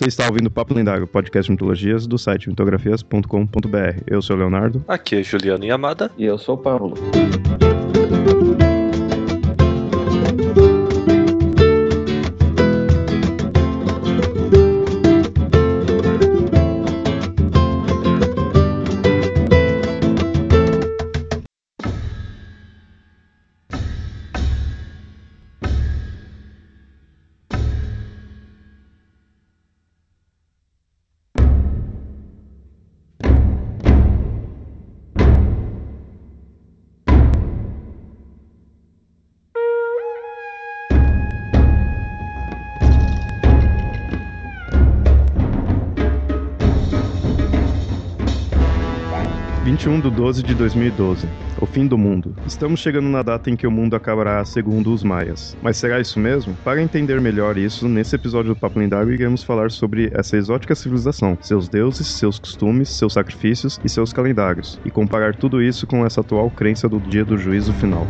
Você está ouvindo Papo Lendário, podcast de mitologias do site mitografias.com.br. Eu sou o Leonardo. Aqui é Juliano Yamada. E eu sou o Paulo. 21 de 12 de 2012. O fim do mundo. Estamos chegando na data em que o mundo acabará segundo os maias. Mas será isso mesmo? Para entender melhor isso, nesse episódio do Papo Lendário iremos falar sobre essa exótica civilização, seus deuses, seus costumes, seus sacrifícios e seus calendários, e comparar tudo isso com essa atual crença do dia do juízo final.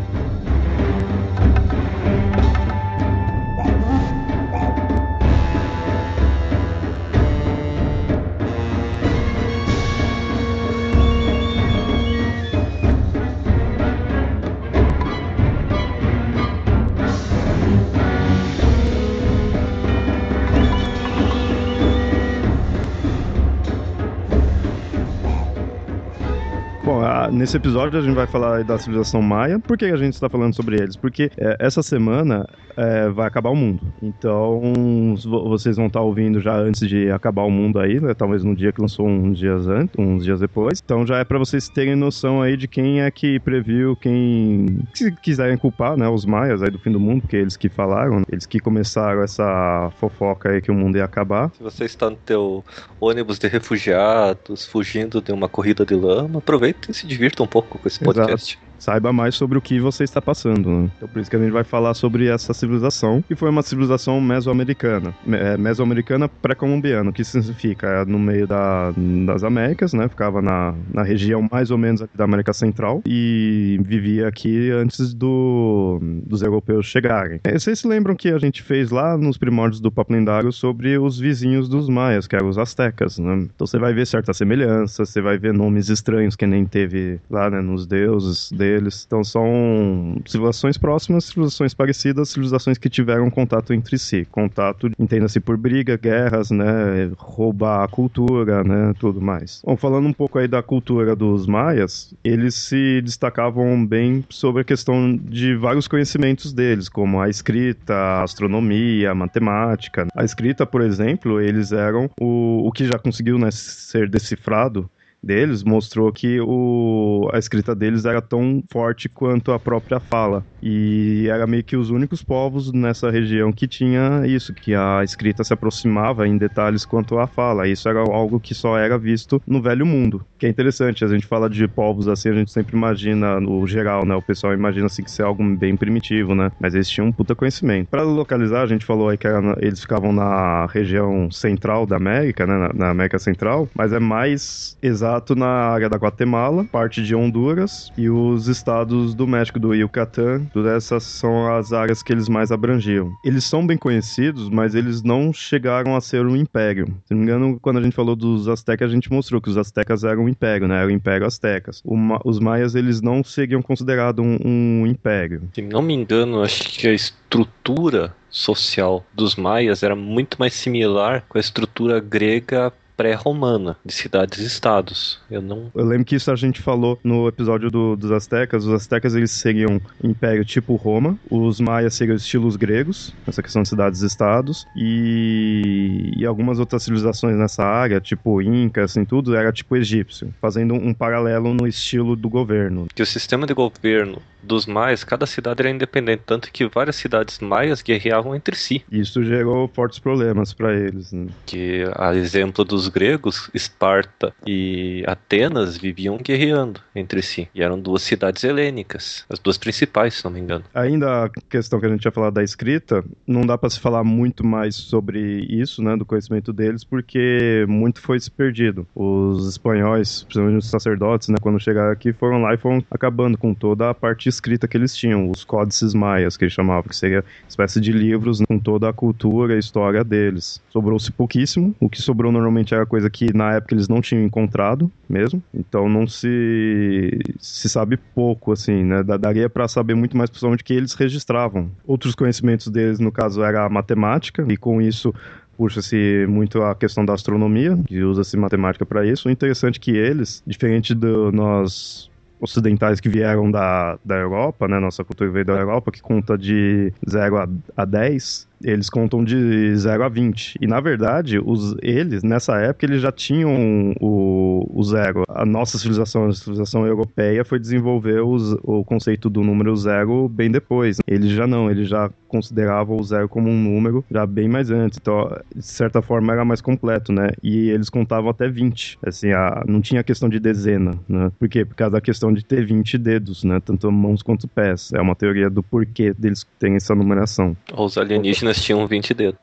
Nesse episódio a gente vai falar da civilização maia. Por que a gente está falando sobre eles? Porque é, essa semana é, vai acabar o mundo. Então, vo- vocês vão estar ouvindo já antes de acabar o mundo aí, né? Talvez no dia que lançou uns dias antes, uns dias depois. Então já é para vocês terem noção aí de quem é que previu, quem se quiserem culpar, né? Os maias aí do fim do mundo, porque eles que falaram, eles que começaram essa fofoca aí que o mundo ia acabar. Se você está no teu ônibus de refugiados, fugindo de uma corrida de lama, aproveita e se divirta um pouco com esse Exato. Saiba mais sobre o que você está passando. Né? Então, por isso que a gente vai falar sobre essa civilização, que foi uma civilização mesoamericana. Me- é, mesoamericana pré-colombiana, que significa é, no meio da- das Américas, né? Ficava na, na região mais ou menos da América Central e vivia aqui antes do, dos europeus chegarem. É, Vocês se lembram que a gente fez lá nos primórdios do Papo Lendário sobre os vizinhos dos maias, que eram os astecas, né? Então você vai ver certas semelhanças, você vai ver nomes estranhos que nem teve lá, né, nos deuses deles. Então são civilizações próximas, civilizações parecidas, civilizações que tiveram contato entre si. Contato, entenda-se por briga, guerras, né, roubar a cultura, né, tudo mais. Bom, falando um pouco aí da cultura dos maias, eles se destacavam bem sobre a questão de vários conhecimentos deles, como a escrita, a astronomia, a matemática. A escrita, por exemplo, eles eram o, o que já conseguiu né, ser decifrado deles mostrou que o, a escrita deles era tão forte quanto a própria fala. E era meio que os únicos povos nessa região que tinha isso, que a escrita se aproximava em detalhes quanto à fala. Isso era algo que só era visto no Velho Mundo. Que é interessante, a gente fala de povos assim, a gente sempre imagina, no geral, né? O pessoal imagina assim que isso é algo bem primitivo, né? Mas eles tinham um puta conhecimento. Para localizar, a gente falou aí que eles ficavam na região central da América, né? Na, na América Central, mas é mais exato na área da Guatemala, parte de Honduras e os estados do México, do Yucatán. Todas essas são as áreas que eles mais abrangiam. Eles são bem conhecidos, mas eles não chegaram a ser um império. Se não me engano, quando a gente falou dos astecas, a gente mostrou que os astecas eram um império, né? Era o Império Astecas. Ma- os maias, eles não seriam considerados um, um império. Se não me engano, acho que a estrutura social dos maias era muito mais similar com a estrutura grega pré-romana, de cidades-estados. Eu não. Eu lembro que isso a gente falou no episódio do- dos Aztecas. Os Aztecas eles seriam império tipo Roma, os Maias seriam estilos gregos, essa questão de cidades-estados, e, e algumas outras civilizações nessa área, tipo Inca, assim tudo, era tipo egípcio, fazendo um paralelo no estilo do governo. Que o sistema de governo dos maias, cada cidade era independente, tanto que várias cidades maias guerreavam entre si. Isso gerou fortes problemas para eles. né? Que a exemplo dos gregos, Esparta e Atenas viviam guerreando entre si. E eram duas cidades helênicas, as duas principais, se não me engano. Ainda a questão que a gente tinha falado da escrita, não dá para se falar muito mais sobre isso, né, do conhecimento deles, porque muito foi se perdido. Os espanhóis, principalmente os sacerdotes, né, quando chegaram aqui, foram lá e foram acabando com toda a parte escrita que eles tinham, os códices maias, que eles chamavam, que seria espécie de livros com toda a cultura e história deles. Sobrou-se pouquíssimo, o que sobrou normalmente era coisa que na época eles não tinham encontrado mesmo, então não se se sabe pouco, assim, né, daria para saber muito mais principalmente que eles registravam. Outros conhecimentos deles, no caso, era a matemática, e com isso puxa-se muito a questão da astronomia, que usa-se matemática para isso. O interessante é que eles, diferente de nós ocidentais que vieram da, da Europa, né, nossa cultura veio da Europa, que conta de 0 a, a 10, eles contam de 0 a 20. E na verdade, os, eles, nessa época, eles já tinham o, o zero. A nossa civilização, a civilização europeia, foi desenvolver os, o conceito do número zero bem depois. Eles já não, eles já consideravam o zero como um número já bem mais antes. Então, de certa forma, era mais completo, né? E eles contavam até 20. Assim, a, não tinha questão de dezena, né? Por quê? Por causa da questão de ter 20 dedos, né? Tanto mãos quanto pés. É uma teoria do porquê deles terem essa numeração. Os alienígenas tinham 20 dedos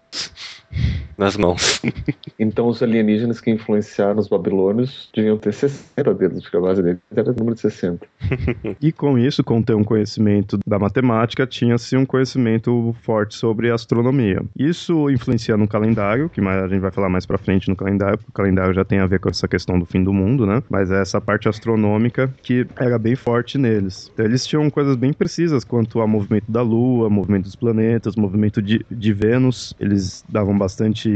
nas mãos. Então os alienígenas que influenciaram os babilônios deviam ter 60 dedos, porque a base deles era o número de 60. e com isso, com ter um conhecimento da matemática, tinha-se um conhecimento forte sobre astronomia. Isso influencia no calendário, que a gente vai falar mais pra frente no calendário, porque o calendário já tem a ver com essa questão do fim do mundo, né? Mas é essa parte astronômica que era bem forte neles. Então, eles tinham coisas bem precisas quanto ao movimento da Lua, movimento dos planetas, movimento de, de Vênus. Eles davam bastante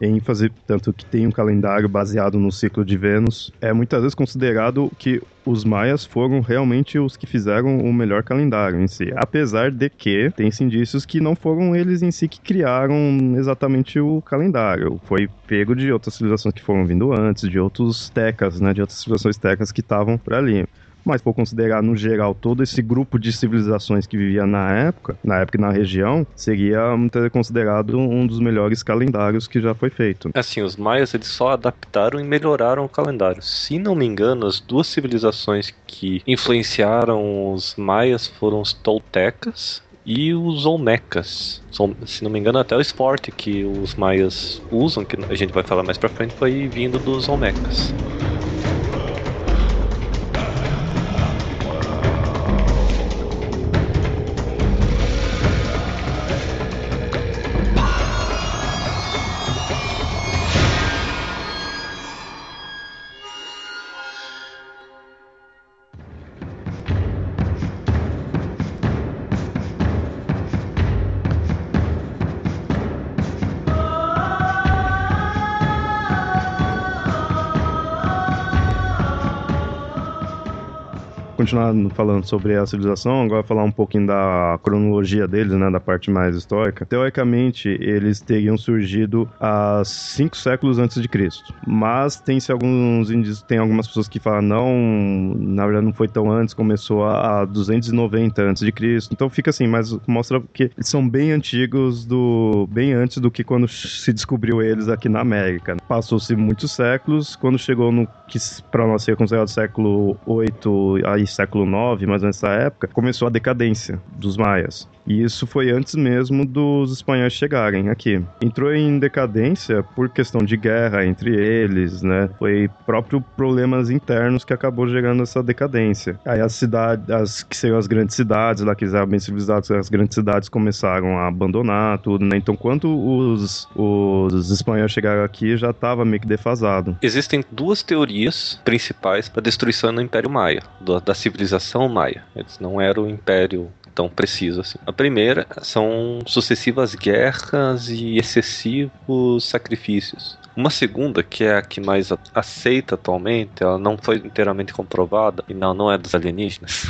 ênfase, tanto que tem um calendário baseado no ciclo de Vênus. É muitas vezes considerado que os maias foram realmente os que fizeram o melhor calendário em si. Apesar de que tem-se indícios que não foram eles em si que criaram exatamente o calendário. Foi pego de outras civilizações que foram vindo antes, de outros tecas, né, de outras civilizações tecas que estavam por ali mas por considerar no geral todo esse grupo de civilizações que vivia na época, na época e na região, seria considerado um dos melhores calendários que já foi feito. Assim, os maias eles só adaptaram e melhoraram o calendário. Se não me engano, as duas civilizações que influenciaram os maias foram os toltecas e os Olmecas. Se não me engano, até o esporte que os maias usam, que a gente vai falar mais pra frente, foi vindo dos Olmecas. Continuar falando sobre a civilização, agora falar um pouquinho da cronologia deles, né, da parte mais histórica. Teoricamente, eles teriam surgido há cinco séculos antes de Cristo. Mas tem-se alguns indícios, tem algumas pessoas que falam não, na verdade não foi tão antes, começou a 290 antes de Cristo. Então fica assim, mas mostra que eles são bem antigos do bem antes do que quando se descobriu eles aqui na América. Passou-se muitos séculos, quando chegou no que para nós seria considerado século 8 aí século IX, mais ou menos nessa época, começou a decadência dos maias. E isso foi antes mesmo dos espanhóis chegarem aqui. Entrou em decadência por questão de guerra entre eles, né? Foi próprio problemas internos que acabou gerando essa decadência. Aí as cidades, as que seriam as grandes cidades, lá que eram bem civilizadas, as grandes cidades começaram a abandonar tudo, né? Então, quando os, os espanhóis chegaram aqui, já estava meio que defasado. Existem duas teorias principais para a destruição do Império Maia, da civilização maia. Eles não eram o império tão preciso assim. A primeira são sucessivas guerras e excessivos sacrifícios. Uma segunda, que é a que mais aceita atualmente, ela não foi inteiramente comprovada, e não, não é dos alienígenas,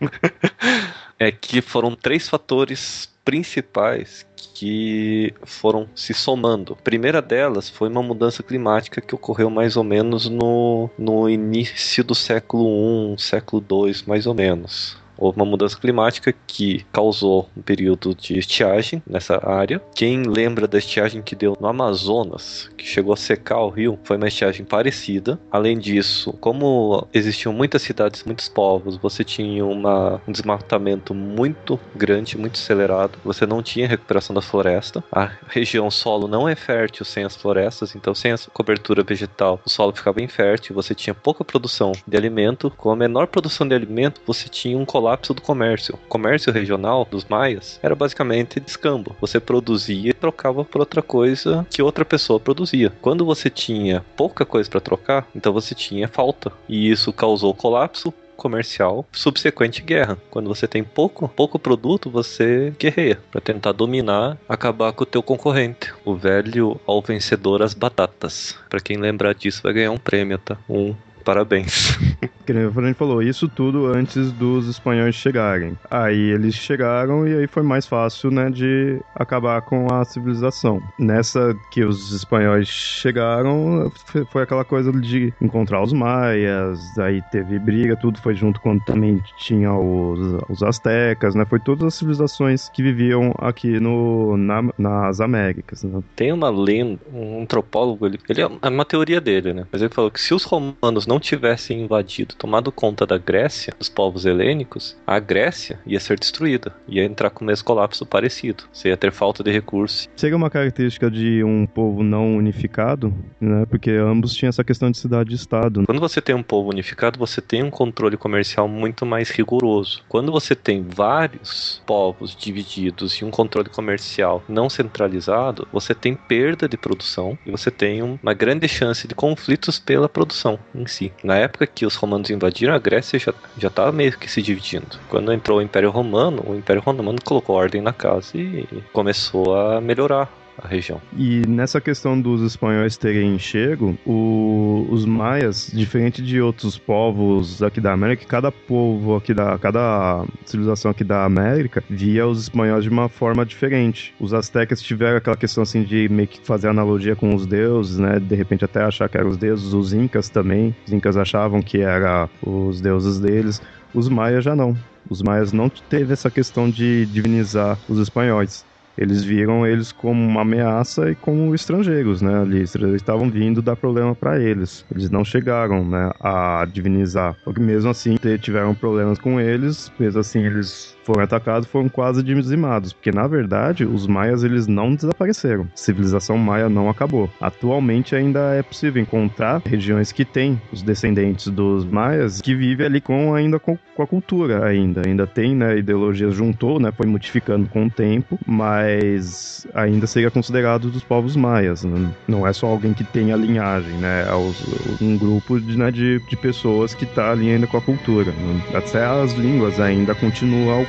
é que foram três fatores principais que foram se somando. A primeira delas foi uma mudança climática que ocorreu mais ou menos no, no início do século I, século II, mais ou menos Houve uma mudança climática que causou um período de estiagem nessa área. Quem lembra da estiagem que deu no Amazonas, que chegou a secar o rio, foi uma estiagem parecida. Além disso, como existiam muitas cidades, muitos povos, você tinha uma, um desmatamento muito grande, muito acelerado. Você não tinha recuperação da floresta. A região solo não é fértil sem as florestas, então sem a cobertura vegetal, o solo ficava infértil. Você tinha pouca produção de alimento. Com a menor produção de alimento, você tinha um colapso do comércio. O comércio regional dos maias era basicamente descambo. Você produzia e trocava por outra coisa que outra pessoa produzia. Quando você tinha pouca coisa para trocar, então você tinha falta. E isso causou colapso, comercial subsequente guerra. Quando você tem pouco, pouco produto, você guerreia para tentar dominar, acabar com o teu concorrente. O velho ao vencedor as batatas. Para quem lembrar disso vai ganhar um prêmio, tá? Um Parabéns. A gente falou, isso tudo antes dos espanhóis chegarem. Aí eles chegaram e aí foi mais fácil, né, de acabar com a civilização. Nessa que os espanhóis chegaram, foi aquela coisa de encontrar os maias, aí teve briga, tudo foi junto quando também tinha os, os astecas, né? Foi todas as civilizações que viviam aqui no, na, nas Américas. Né? Tem uma lenda, um antropólogo, ele, ele é uma teoria dele, né? Mas ele falou que se os romanos não tivessem invadido, tomado conta da Grécia, dos povos helênicos, a Grécia ia ser destruída, ia entrar com o mesmo colapso parecido. Você ia ter falta de recursos. Seria uma característica de um povo não unificado, né? Porque ambos tinham essa questão de cidade-estado. Quando você tem um povo unificado, você tem um controle comercial muito mais rigoroso. Quando você tem vários povos divididos e um controle comercial não centralizado, você tem perda de produção e você tem uma grande chance de conflitos pela produção em si si. Na época que os romanos invadiram, a Grécia já já estava meio que se dividindo. Quando entrou o Império Romano, o Império Romano colocou ordem na casa e começou a melhorar a região. E nessa questão dos espanhóis terem chego, o, os maias, diferente de outros povos aqui da América, cada povo aqui da, cada civilização aqui da América via os espanhóis de uma forma diferente. Os astecas tiveram aquela questão assim de meio que fazer analogia com os deuses, né? De repente até achar que eram os deuses. Os incas também, os incas achavam que era os deuses deles. Os maias já não. Os maias não teve essa questão de divinizar os espanhóis. Eles viram eles como uma ameaça e como estrangeiros, né? Eles estavam vindo dar problema para eles. Eles não chegaram, né, a divinizar. Porque mesmo assim tiveram problemas com eles, mesmo assim eles foram atacados foram quase dizimados, porque na verdade os maias eles não desapareceram. A civilização maia não acabou. Atualmente ainda é possível encontrar regiões que têm os descendentes dos maias que vivem ali com ainda com, com a cultura ainda, ainda tem, né, ideologia juntou, né, foi modificando com o tempo, mas ainda seria considerado dos povos maias. Né? Não é só alguém que tem a linhagem, né, é um grupo de, né, de, de pessoas que está ali ainda com a cultura. Né? Até as línguas ainda continuam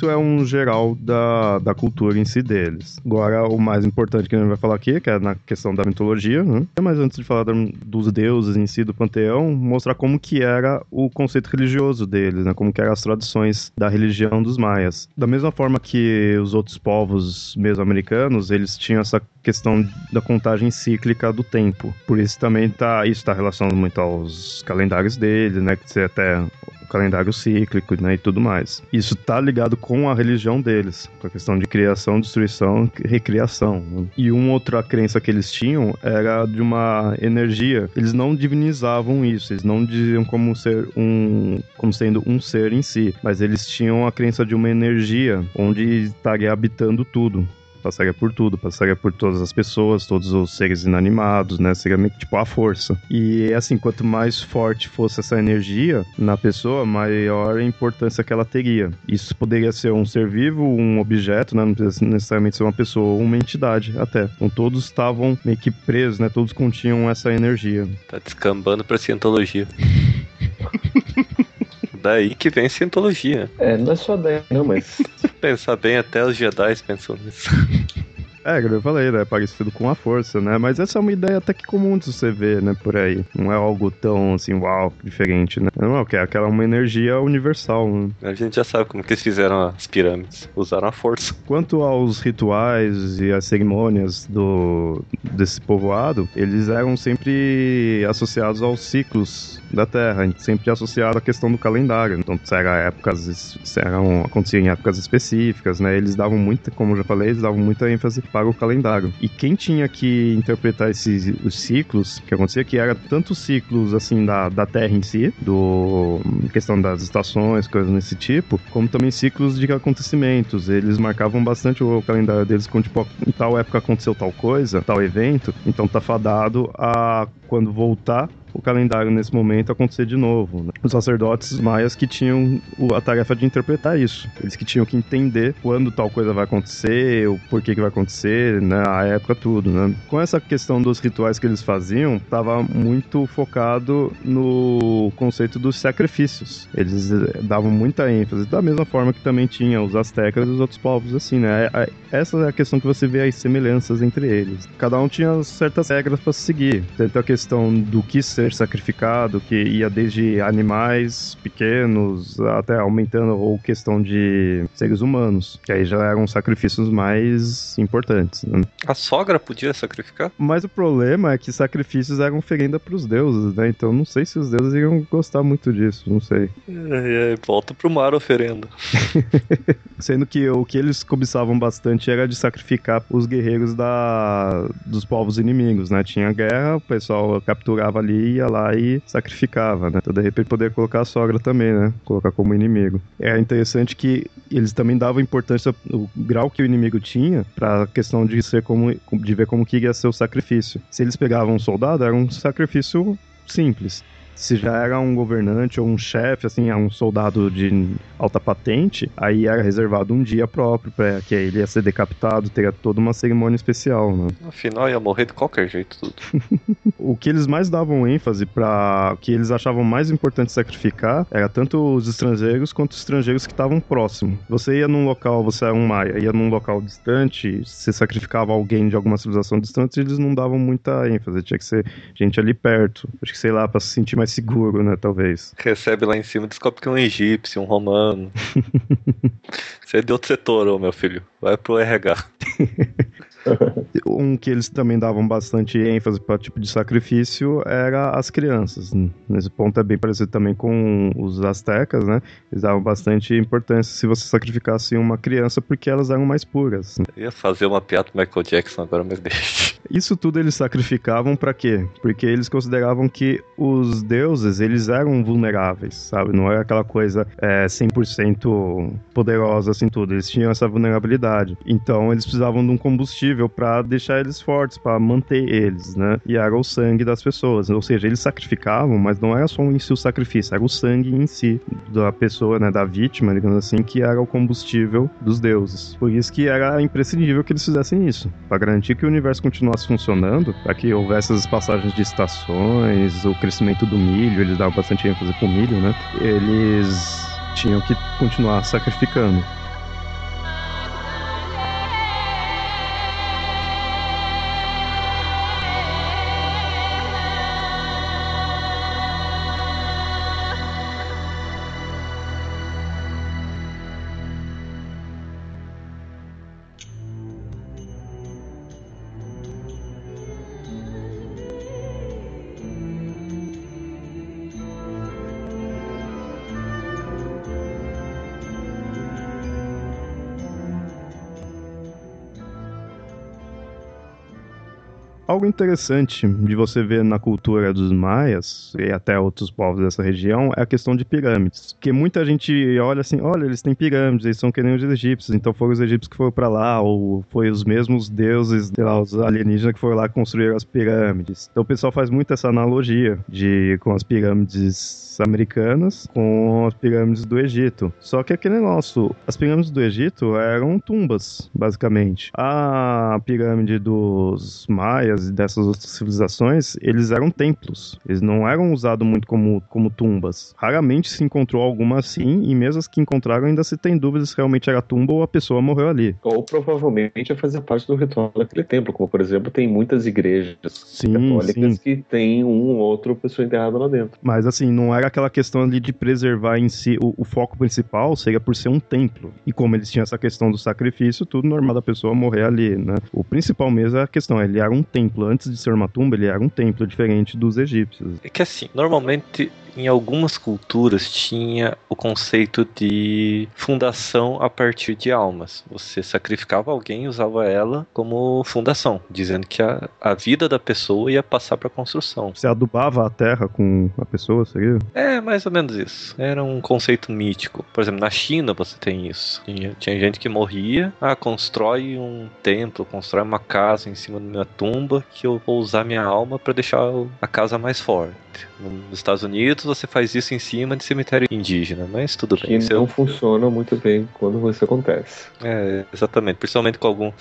isso é um geral da, da cultura em si deles. Agora, o mais importante que a gente vai falar aqui, que é na questão da mitologia, né? Mas antes de falar dos deuses em si, do panteão, mostrar como que era o conceito religioso deles, né? Como que eram as tradições da religião dos maias. Da mesma forma que os outros povos mesoamericanos, eles tinham essa questão da contagem cíclica do tempo. Por isso também tá, isso está relacionado muito aos calendários deles, né? Que você até calendário cíclico né, e tudo mais. Isso tá ligado com a religião deles, com a questão de criação, destruição recriação. E uma outra crença que eles tinham era de uma energia. Eles não divinizavam isso, eles não diziam como ser um, como sendo um ser em si, mas eles tinham a crença de uma energia onde estaria habitando tudo Passaria por tudo, passaria por todas as pessoas, todos os seres inanimados, né? Seria meio que tipo a força. E assim, quanto mais forte fosse essa energia na pessoa, maior a importância que ela teria. Isso poderia ser um ser vivo, um objeto, né? Não precisa necessariamente ser uma pessoa, uma entidade até. Então todos estavam meio que presos, né? Todos continham essa energia. Tá descambando pra cientologia. Daí que vem cientologia. É, não é só daí, não, mas. Pensar bem, até os Jedi pensam nisso. É, como eu falei, né? Parecido com a força, né? Mas essa é uma ideia até que comum de você ver, né? Por aí. Não é algo tão, assim, uau, diferente, né? Não, é aquela uma energia universal, né? A gente já sabe como que eles fizeram as pirâmides. Usaram a força. Quanto aos rituais e as cerimônias do, desse povoado, eles eram sempre associados aos ciclos da Terra, sempre associado à questão do calendário. Então, se era épocas, se eram, acontecia em épocas específicas, né? Eles davam muita, como eu já falei, eles davam muita ênfase para o calendário. E quem tinha que interpretar esses os ciclos, que acontecia que era tanto ciclos assim da, da Terra em si, do questão das estações, coisas desse tipo, como também ciclos de acontecimentos. Eles marcavam bastante o calendário deles com tipo, em tal época aconteceu tal coisa, tal evento, então tá fadado a quando voltar o calendário nesse momento acontecer de novo. Né? Os sacerdotes maias que tinham a tarefa de interpretar isso. Eles que tinham que entender quando tal coisa vai acontecer, o porquê que vai acontecer, né? a época, tudo. Né? Com essa questão dos rituais que eles faziam, estava muito focado no conceito dos sacrifícios. Eles eh, davam muita ênfase, da mesma forma que também tinha os astecas e os outros povos, assim, né? É, é, essa é a questão que você vê as semelhanças entre eles. Cada um tinha certas regras para seguir. Tanto a questão do que ser ser sacrificado, que ia desde animais pequenos até aumentando ou questão de seres humanos, que aí já eram sacrifícios mais importantes. Né? A sogra podia sacrificar? Mas o problema é que sacrifícios eram oferenda para os deuses, né? Então não sei se os deuses iam gostar muito disso, não sei. É, é, volta pro mar oferenda. Sendo que o que eles cobiçavam bastante era de sacrificar os guerreiros da, dos povos inimigos, né? Tinha guerra, o pessoal capturava ali ia lá e sacrificava, né? Então, de repente, poder colocar a sogra também, né? Colocar como inimigo. É interessante que eles também davam importância o grau que o inimigo tinha para a questão de ser como de ver como que ia ser o sacrifício. Se eles pegavam um soldado, era um sacrifício simples se já era um governante ou um chefe, assim, um soldado de alta patente, aí era reservado um dia próprio para que ele ia ser decapitado, teria toda uma cerimônia especial, né? Afinal, ia morrer de qualquer jeito tudo. o que eles mais davam ênfase para que eles achavam mais importante sacrificar era tanto os estrangeiros quanto os estrangeiros que estavam próximos. Você ia num local, você era um maia, ia num local distante, você sacrificava alguém de alguma civilização distante, eles não davam muita ênfase, tinha que ser gente ali perto. Acho que sei lá, para se sentir mais seguro, né? Talvez. Recebe lá em cima, descobre que é um egípcio, um romano. Você é de outro setor, ô meu filho. Vai pro RH. um que eles também davam bastante ênfase para tipo de sacrifício era as crianças. Nesse ponto é bem parecido também com os astecas, né? Eles davam bastante importância se você sacrificasse uma criança porque elas eram mais puras. Eu ia fazer uma piada do Michael Jackson agora, mas deixa. Isso tudo eles sacrificavam para quê? Porque eles consideravam que os deuses, eles eram vulneráveis, sabe? Não era aquela coisa é, 100% poderosa assim tudo. Eles tinham essa vulnerabilidade. Então eles precisavam de um combustível para deixar eles fortes, para manter eles, né? E era o sangue das pessoas. Ou seja, eles sacrificavam, mas não era só em si o sacrifício, era o sangue em si da pessoa, né? Da vítima, digamos assim, que era o combustível dos deuses. Por isso que era imprescindível que eles fizessem isso, para garantir que o universo continuasse funcionando, para que houvesse as passagens de estações, o crescimento do milho, eles davam bastante ênfase pro milho, né? Eles tinham que continuar sacrificando. Algo interessante de você ver na cultura dos maias e até outros povos dessa região é a questão de pirâmides. Porque muita gente olha assim, olha, eles têm pirâmides, eles são que nem os egípcios, então foram os egípcios que foram para lá, ou foi os mesmos deuses, lá, os alienígenas que foram lá construir as pirâmides. Então o pessoal faz muito essa analogia de com as pirâmides americanas com as pirâmides do Egito. Só que aquele negócio, as pirâmides do Egito eram tumbas, basicamente. A pirâmide dos maias e dessas outras civilizações, eles eram templos. Eles não eram usados muito como, como tumbas. Raramente se encontrou alguma assim, e mesmo as que encontraram ainda se tem dúvidas se realmente era tumba ou a pessoa morreu ali. Ou provavelmente fazia parte do ritual daquele templo, como por exemplo tem muitas igrejas sim, católicas sim. que tem um ou outro pessoa enterrada lá dentro. Mas assim, não era aquela questão ali de preservar em si, o, o, foco principal seria por ser um templo. E como eles tinham essa questão do sacrifício, tudo normal da pessoa morrer ali, né? O principal mesmo é a questão, ele era um templo. Antes de ser uma tumba, ele era um templo diferente dos egípcios. É que assim, normalmente em algumas culturas tinha o conceito de fundação a partir de almas. Você sacrificava alguém e usava ela como fundação, dizendo que a, a vida da pessoa ia passar para construção. Você adubava a terra com a pessoa, seria? É, mais ou menos isso. Era um conceito mítico. Por exemplo, na China você tem isso. Tinha, tinha gente que morria, ah, constrói um templo, constrói uma casa em cima da minha tumba que eu vou usar minha alma para deixar a casa mais forte. Nos Estados Unidos você faz isso em cima de cemitério indígena, mas tudo bem. Que não funciona muito bem quando isso acontece. É, exatamente. Principalmente com algum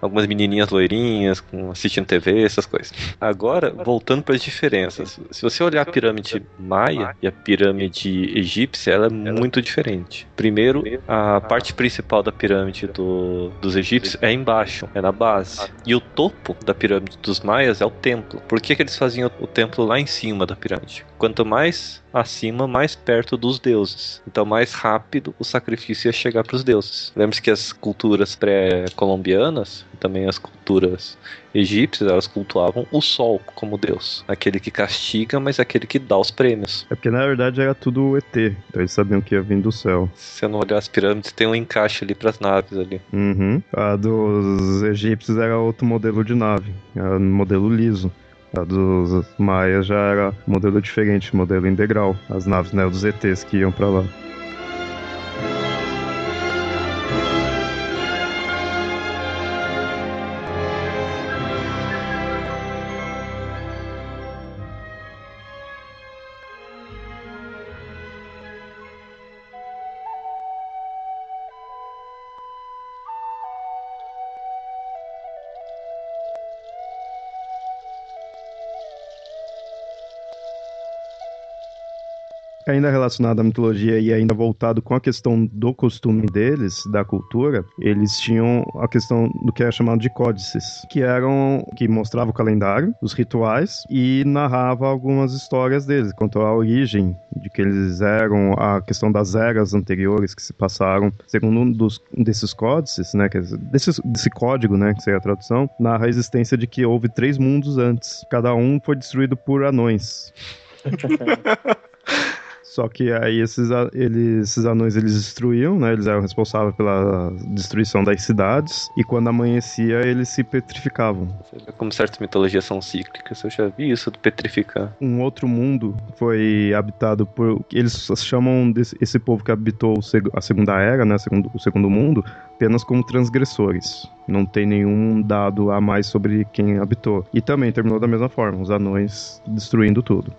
algumas menininhas loirinhas assistindo TV, essas coisas. Agora, voltando para as diferenças. Se você olhar a pirâmide maia e a pirâmide egípcia, ela é muito diferente. Primeiro, a parte principal da pirâmide do, dos egípcios é embaixo, é na base. E o topo da pirâmide dos maias é o templo. Por que, que eles faziam o templo lá em cima da pirâmide? Quanto mais acima, mais perto dos deuses. Então, mais rápido o sacrifício ia chegar para os deuses. Lembre-se que as culturas pré-colombianas, também as culturas egípcias, elas cultuavam o sol como deus. Aquele que castiga, mas aquele que dá os prêmios. É porque na verdade era tudo ET, então eles sabiam que ia vir do céu. Se você não olhar as pirâmides, tem um encaixe ali para as naves ali. Uhum. A dos egípcios era outro modelo de nave, era um modelo liso. A dos maias já era modelo diferente, modelo integral. As naves né, dos ETs que iam para lá. Ainda relacionado à mitologia e ainda voltado com a questão do costume deles, da cultura, eles tinham a questão do que era chamado de códices, que eram que mostrava o calendário, os rituais e narrava algumas histórias deles quanto à origem de que eles eram, a questão das eras anteriores que se passaram, segundo um dos, desses códices, né, que, desse, desse código, né, que seria a tradução, narra a existência de que houve três mundos antes, cada um foi destruído por anões. Só que aí esses, eles, esses anões eles destruíam, né? Eles eram responsáveis pela destruição das cidades. E quando amanhecia, eles se petrificavam. Como certas mitologias são cíclicas, eu já vi isso de petrificar. Um outro mundo foi habitado por. Eles chamam desse, esse povo que habitou a Segunda Era, né? O Segundo Mundo, apenas como transgressores. Não tem nenhum dado a mais sobre quem habitou. E também terminou da mesma forma, os anões destruindo tudo.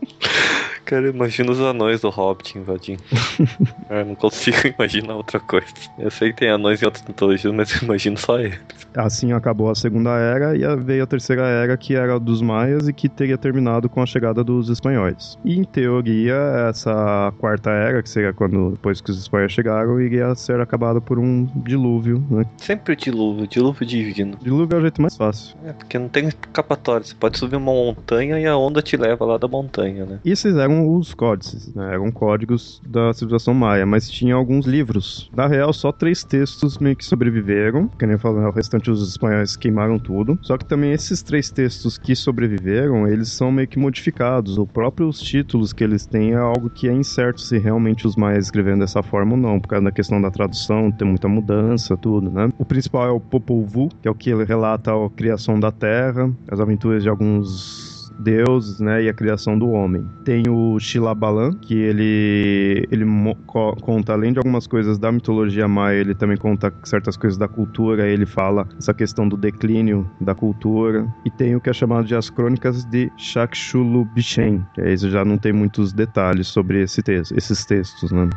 Cara, imagina os anões do Hobbit invadindo. eu não consigo imaginar outra coisa. Eu sei que tem anões em outras mitologias, mas eu imagino só eles. Assim acabou a Segunda Era e veio a Terceira Era, que era dos Maias e que teria terminado com a chegada dos espanhóis. E, em teoria, essa Quarta Era, que seria quando depois que os espanhóis chegaram, iria ser acabada por um dilúvio, né? Sempre dilúvio, dilúvio divino. Dilúvio é o jeito mais fácil. É, porque não tem escapatória. Você pode subir uma montanha e a onda te leva lá da montanha, né? E vocês os códices, né? Eram códigos da civilização maia, mas tinha alguns livros. Na real, só três textos meio que sobreviveram, que nem falei, o restante os espanhóis queimaram tudo. Só que também esses três textos que sobreviveram, eles são meio que modificados. O próprio os títulos que eles têm é algo que é incerto se realmente os maias escreveram dessa forma ou não, por causa da questão da tradução, tem muita mudança, tudo, né? O principal é o Popol Vuh, que é o que relata a criação da Terra, as aventuras de alguns deuses, né, e a criação do homem. Tem o Shilabalan, que ele ele co conta além de algumas coisas da mitologia maia, ele também conta certas coisas da cultura, ele fala essa questão do declínio da cultura. E tem o que é chamado de as crônicas de Shakshulubichen, que aí já não tem muitos detalhes sobre esse texto, esses textos, né?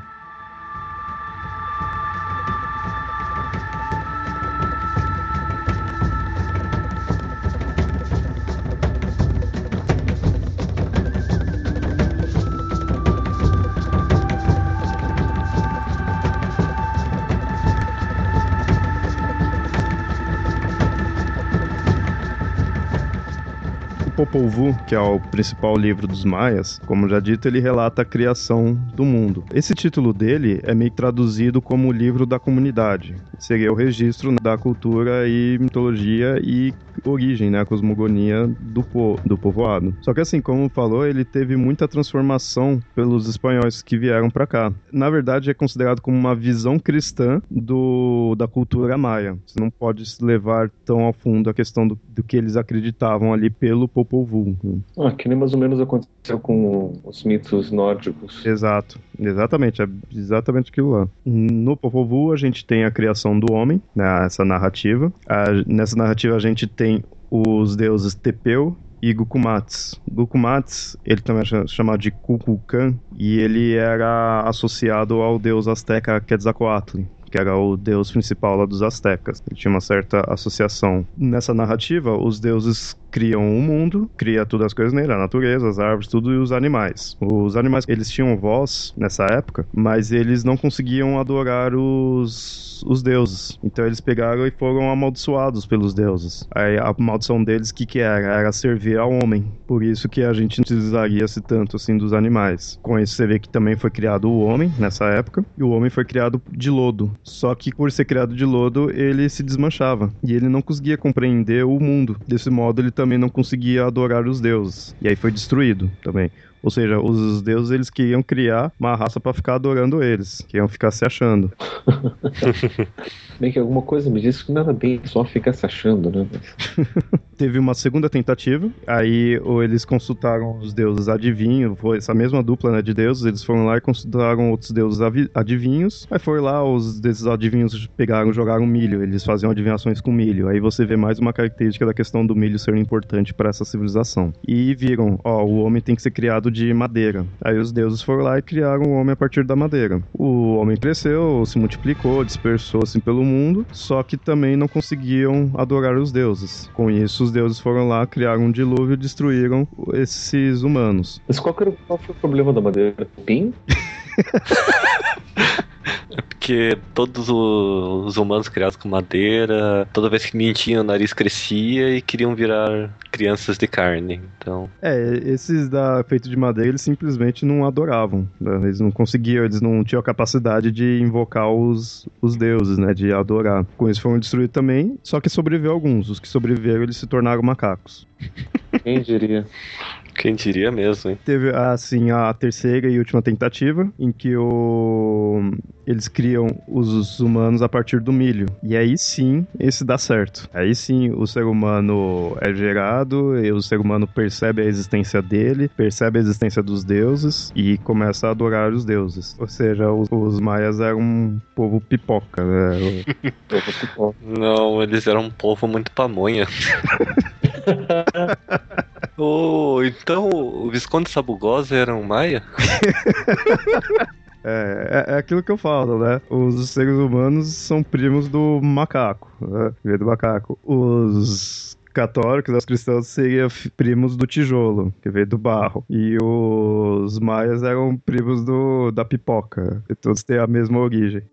Popol Vuh, que é o principal livro dos maias, como já dito, ele relata a criação do mundo. Esse título dele é meio traduzido como o livro da comunidade. Seria o registro da cultura e mitologia e origem, né, a cosmogonia do, po do povoado. Só que assim, como falou, ele teve muita transformação pelos espanhóis que vieram para cá. Na verdade, é considerado como uma visão cristã do, da cultura maia. Você não pode se levar tão ao fundo a questão do, do que eles acreditavam ali pelo Popol Ah, que nem mais ou menos aconteceu com os mitos nórdicos. Exato, exatamente, é exatamente aquilo lá. No Popol Vuh a gente tem a criação do homem, né, essa narrativa. A, nessa narrativa a gente tem os deuses Tepeu e Gukumats. Gukumats, ele também é chamado de Kukulkan, e ele era associado ao deus azteca Quetzalcoatl, que era o deus principal lá dos astecas. Ele tinha uma certa associação. Nessa narrativa, os deuses criam o um mundo, cria todas as coisas nele, a natureza, as árvores, tudo e os animais. Os animais, eles tinham voz nessa época, mas eles não conseguiam adorar os, os deuses. Então eles pegaram e foram amaldiçoados pelos deuses. Aí a maldição deles, que que era? Era servir ao homem. Por isso que a gente precisaria-se tanto assim dos animais. Com isso você vê que também foi criado o homem nessa época, e o homem foi criado de lodo. Só que por ser criado de lodo, ele se desmanchava. E ele não conseguia compreender o mundo. Desse modo, ele também não conseguia adorar os deuses. E aí foi destruído também. Ou seja, os deuses eles queriam criar uma raça para ficar adorando eles, queriam ficar se achando. bem que alguma coisa me disse que não era bem só ficar se achando, né? Teve uma segunda tentativa, aí ou eles consultaram os deuses adivinhos, foi essa mesma dupla né, de deuses, eles foram lá e consultaram outros deuses adivinhos, aí foi lá, os desses adivinhos pegaram, jogaram milho, eles faziam adivinhações com milho, aí você vê mais uma característica da questão do milho ser importante para essa civilização. E viram, ó, o homem tem que ser criado de madeira. Aí os deuses foram lá e criaram o homem a partir da madeira. O homem cresceu, se multiplicou, dispersou assim pelo mundo, só que também não conseguiam adorar os deuses. Com isso, os deuses foram lá, criaram um dilúvio e destruíram esses humanos. Mas qual, era, qual foi o problema da madeira? Pim? É porque todos os humanos criados com madeira, toda vez que mentiam, o nariz crescia e queriam virar crianças de carne. Então. É, esses da feito de madeira, eles simplesmente não adoravam. Né? Eles não conseguiam, eles não tinham a capacidade de invocar os, os deuses, né? De adorar. Com isso foram destruídos também, só que sobreviveu alguns. Os que sobreviveram, eles se tornaram macacos. Quem diria? Quem diria mesmo, hein? Teve, assim, a terceira e última tentativa, em que o... eles criam os humanos a partir do milho. E aí sim, esse dá certo. Aí sim, o ser humano é gerado, e o ser humano percebe a existência dele, percebe a existência dos deuses e começa a adorar os deuses. Ou seja, os, os maias eram um povo pipoca, né? povo pipoca. Não, eles eram um povo muito pamonha. oh, então o Visconde Sabugosa era um maia? É, é, é, aquilo que eu falo, né? Os seres humanos são primos do macaco, né? Do macaco. Os católicos, os cristãos seriam primos do tijolo, que veio do barro. E os maias eram primos do, da pipoca. E todos têm a mesma origem.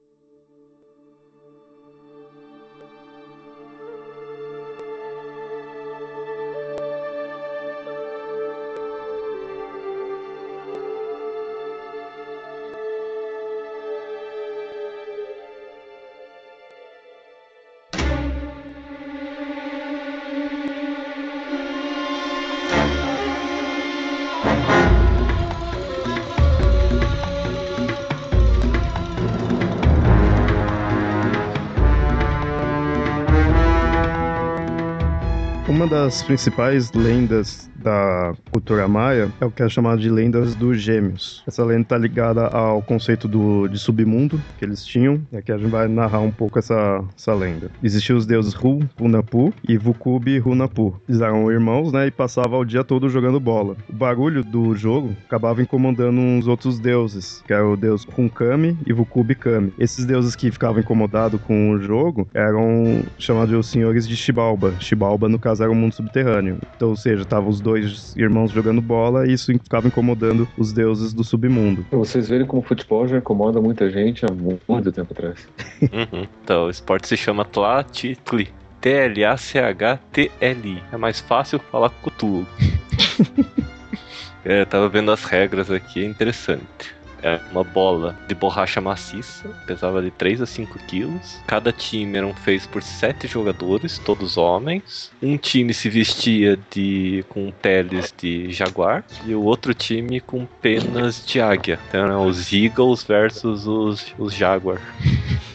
Das principais lendas da cultura maia é o que é chamado de lendas dos gêmeos. Essa lenda está ligada ao conceito do, de submundo que eles tinham, e aqui a gente vai narrar um pouco essa, essa lenda. Existiam os deuses Ru, Punapu e Vukubi Runapu. Eles eram irmãos, né, e passavam o dia todo jogando bola. O barulho do jogo acabava incomodando uns outros deuses, que era o deus Runkami e Vukubi Kami. Esses deuses que ficavam incomodados com o jogo eram chamados de os senhores de Shibalba. Shibalba, no caso, era o mundo subterrâneo. Então, ou seja, estavam os dois dois irmãos jogando bola e isso ficava incomodando os deuses do submundo. Vocês verem como o futebol já incomoda muita gente há muito tempo atrás. Uhum. Então, o esporte se chama Tlatitli. T-L-A-C-H-T-L-I. É mais fácil falar Cthulhu. é, eu tava vendo as regras aqui, é interessante. É uma bola de borracha maciça, pesava de 3 a 5 quilos. Cada time eram feitos por 7 jogadores, todos homens. Um time se vestia de com peles de jaguar e o outro time com penas de águia. Então eram os Eagles versus os, os Jaguar.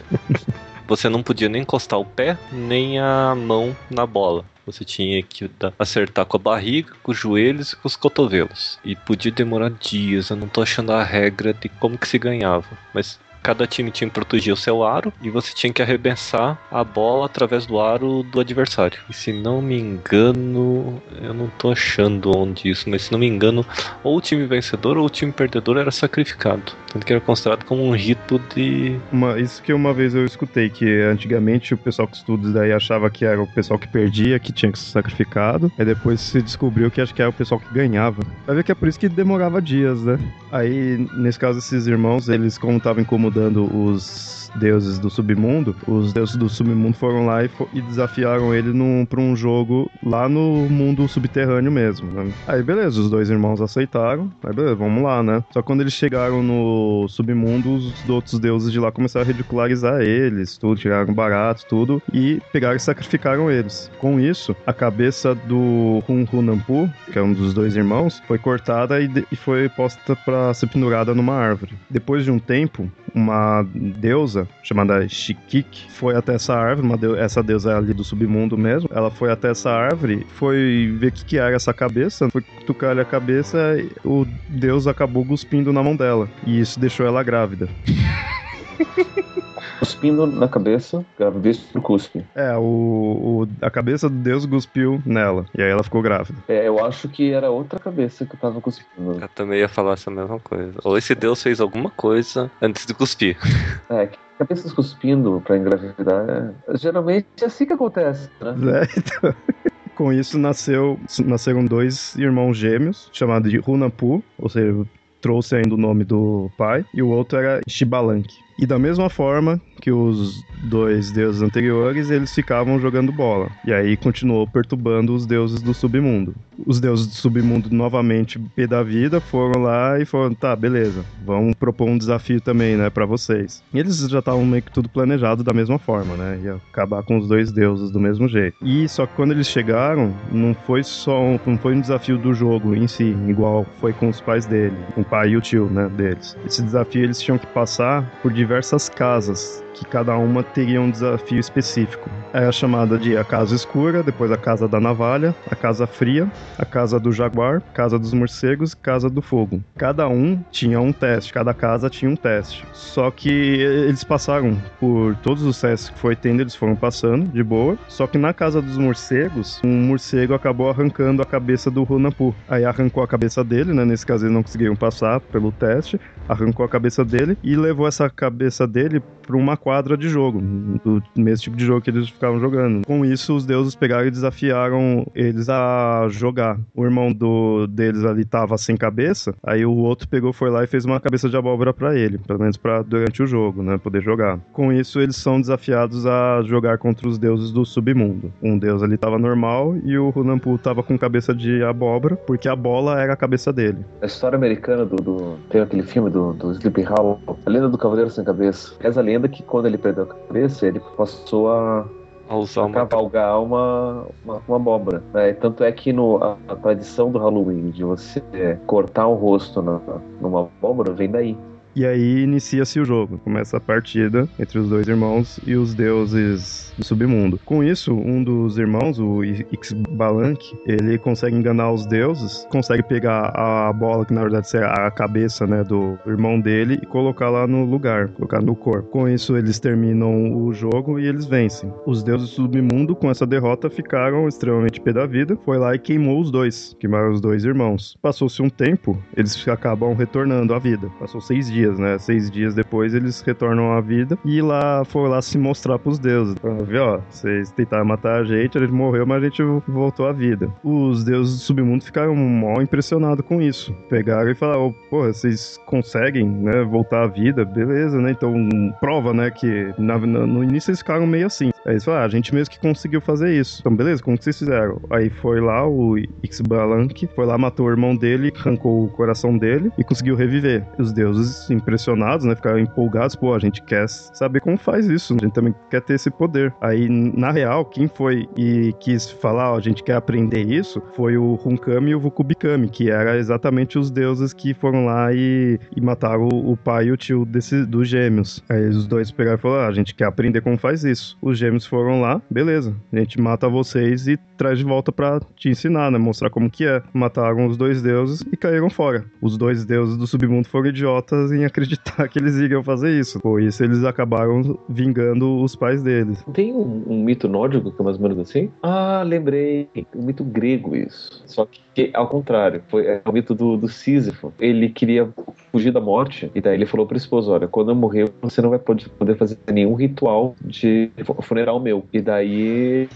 Você não podia nem encostar o pé nem a mão na bola. Você tinha que acertar com a barriga, com os joelhos e com os cotovelos. E podia demorar dias, eu não tô achando a regra de como que se ganhava. Mas cada time tinha que proteger o seu aro e você tinha que arremessar a bola através do aro do adversário. E se não me engano, eu não tô achando onde isso, mas se não me engano, ou o time vencedor ou o time perdedor era sacrificado. Tanto que era considerado como um rito de. Uma, isso que uma vez eu escutei, que antigamente o pessoal que estuda daí achava que era o pessoal que perdia, que tinha que ser sacrificado. E depois se descobriu que acho que era o pessoal que ganhava. Vai ver que é por isso que demorava dias, né? Aí, nesse caso, esses irmãos, eles, como estavam incomodando os deuses do submundo, os deuses do submundo foram lá e, e desafiaram ele para um jogo lá no mundo subterrâneo mesmo. Né? Aí beleza, os dois irmãos aceitaram, aí beleza, vamos lá, né? Só que quando eles chegaram no submundo, os outros deuses de lá começaram a ridicularizar eles, tudo, tiraram barato, tudo, e pegaram e sacrificaram eles. Com isso, a cabeça do Hun Hunampu, que é um dos dois irmãos, foi cortada e, e foi posta para ser pendurada numa árvore. Depois de um tempo, uma deusa chamada Shikik foi até essa árvore, deusa, essa deusa ali do submundo mesmo. Ela foi até essa árvore, foi ver o que, que era essa cabeça, foi tocar a cabeça e o deus acabou cuspindo na mão dela. E isso deixou ela grávida. cuspindo na cabeça, gravidez por cuspe. É, o, o, a cabeça do deus cuspiu nela, e aí ela ficou grávida. É, eu acho que era outra cabeça que tava cuspindo. Eu também ia falar essa mesma coisa. Ou esse deus fez alguma coisa antes de cuspir. É, cabeças cuspindo pra engravidar, é, geralmente é assim que acontece, né? É, então... Com isso nasceu, nasceram dois irmãos gêmeos, chamados de Runapu, ou seja, trouxe ainda o nome do pai, e o outro era Shibalank. E da mesma forma que os dois deuses anteriores, eles ficavam jogando bola. E aí continuou perturbando os deuses do submundo. Os deuses do submundo, novamente, pé da vida, foram lá e foram, tá, beleza, vamos propor um desafio também, né, para vocês. E eles já estavam meio que tudo planejado da mesma forma, né, ia acabar com os dois deuses do mesmo jeito. E só que quando eles chegaram, não foi só, um, não foi um desafio do jogo em si, igual foi com os pais dele, com o pai e o tio, né, deles. Esse desafio eles tinham que passar por diversas casas que cada uma teria um desafio específico. É a chamada de a Casa Escura, depois a Casa da Navalha, a Casa Fria, a Casa do Jaguar, Casa dos Morcegos e Casa do Fogo. Cada um tinha um teste, cada casa tinha um teste. Só que eles passaram por todos os testes que foi tendo, eles foram passando de boa. Só que na Casa dos Morcegos, um morcego acabou arrancando a cabeça do Runapu. Aí arrancou a cabeça dele, né? Nesse caso eles não conseguiram passar pelo teste, arrancou a cabeça dele e levou essa cabeça dele para uma quadra de jogo, do mesmo tipo de jogo que eles ficavam jogando. Com isso, os deuses pegaram e desafiaram eles a jogar. O irmão do, deles ali tava sem cabeça, aí o outro pegou, foi lá e fez uma cabeça de abóbora para ele, pelo menos para durante o jogo, né, poder jogar. Com isso, eles são desafiados a jogar contra os deuses do submundo. Um deus ali tava normal e o Runampu tava com cabeça de abóbora, porque a bola era a cabeça dele. A história americana do, do tem aquele filme do, do Sleepy Hollow, a lenda do cavaleiro sem cabeça. Essa lenda que quando ele perdeu a cabeça, ele passou a, a usar uma... cavalgar uma, uma, uma abóbora. Né? Tanto é que no, a, a, tradição do Halloween de você cortar o rosto na, numa abóbora vem daí. E aí inicia-se o jogo. Começa a partida entre os dois irmãos e os deuses do submundo. Com isso, um dos irmãos, o Ixbalanque, ele consegue enganar os deuses, consegue pegar a bola, que na verdade é a cabeça né, do irmão dele, e colocar lá no lugar, colocar no corpo. Com isso, eles terminam o jogo e eles vencem. Os deuses do submundo, com essa derrota, ficaram extremamente pé da vida. Foi lá e queimou os dois, queimaram os dois irmãos. Passou-se um tempo, eles acabam retornando à vida. Passou seis dias, né? Seis dias depois eles retornam à vida e lá foi lá se mostrar pros deuses. Ver, ó, vocês tentaram matar a gente, a gente morreu, mas a gente voltou à vida. Os deuses do submundo ficaram mal impressionados com isso. Pegaram e falaram, pô, vocês conseguem, né, voltar à vida, beleza, né? Então prova, né, que na, no início eles ficaram meio assim. Aí eles falaram, ah, a gente mesmo que conseguiu fazer isso. Então, beleza, como que vocês fizeram? Aí foi lá o Ixbalanque, foi lá, matou o irmão dele, arrancou o coração dele e conseguiu reviver. Os deuses impressionados, né, ficaram empolgados, pô, a gente quer saber como faz isso, a gente também quer ter esse poder. Aí, na real, quem foi e quis falar, ó, a gente quer aprender isso, foi o Runkami e o Vukubikami, que eram exatamente os deuses que foram lá e, e mataram o, o pai e o tio desse, dos gêmeos. Aí os dois pegaram e falaram, ah, a gente quer aprender como faz isso. Os gêmeos foram lá, beleza, a gente mata vocês e traz de volta para te ensinar, né, mostrar como que é. Mataram os dois deuses e caíram fora. Os dois deuses do submundo foram idiotas em acreditar que eles iriam fazer isso. Por isso eles acabaram vingando os pais deles. Tem um, um mito nórdico que é mais ou menos assim? Ah, lembrei. Um mito grego isso. Só que ao contrário, foi é o mito do, do Sísifo. Ele queria fugir da morte e daí ele falou para a esposa: Olha, quando eu morrer, você não vai poder fazer nenhum ritual de funeral meu. E daí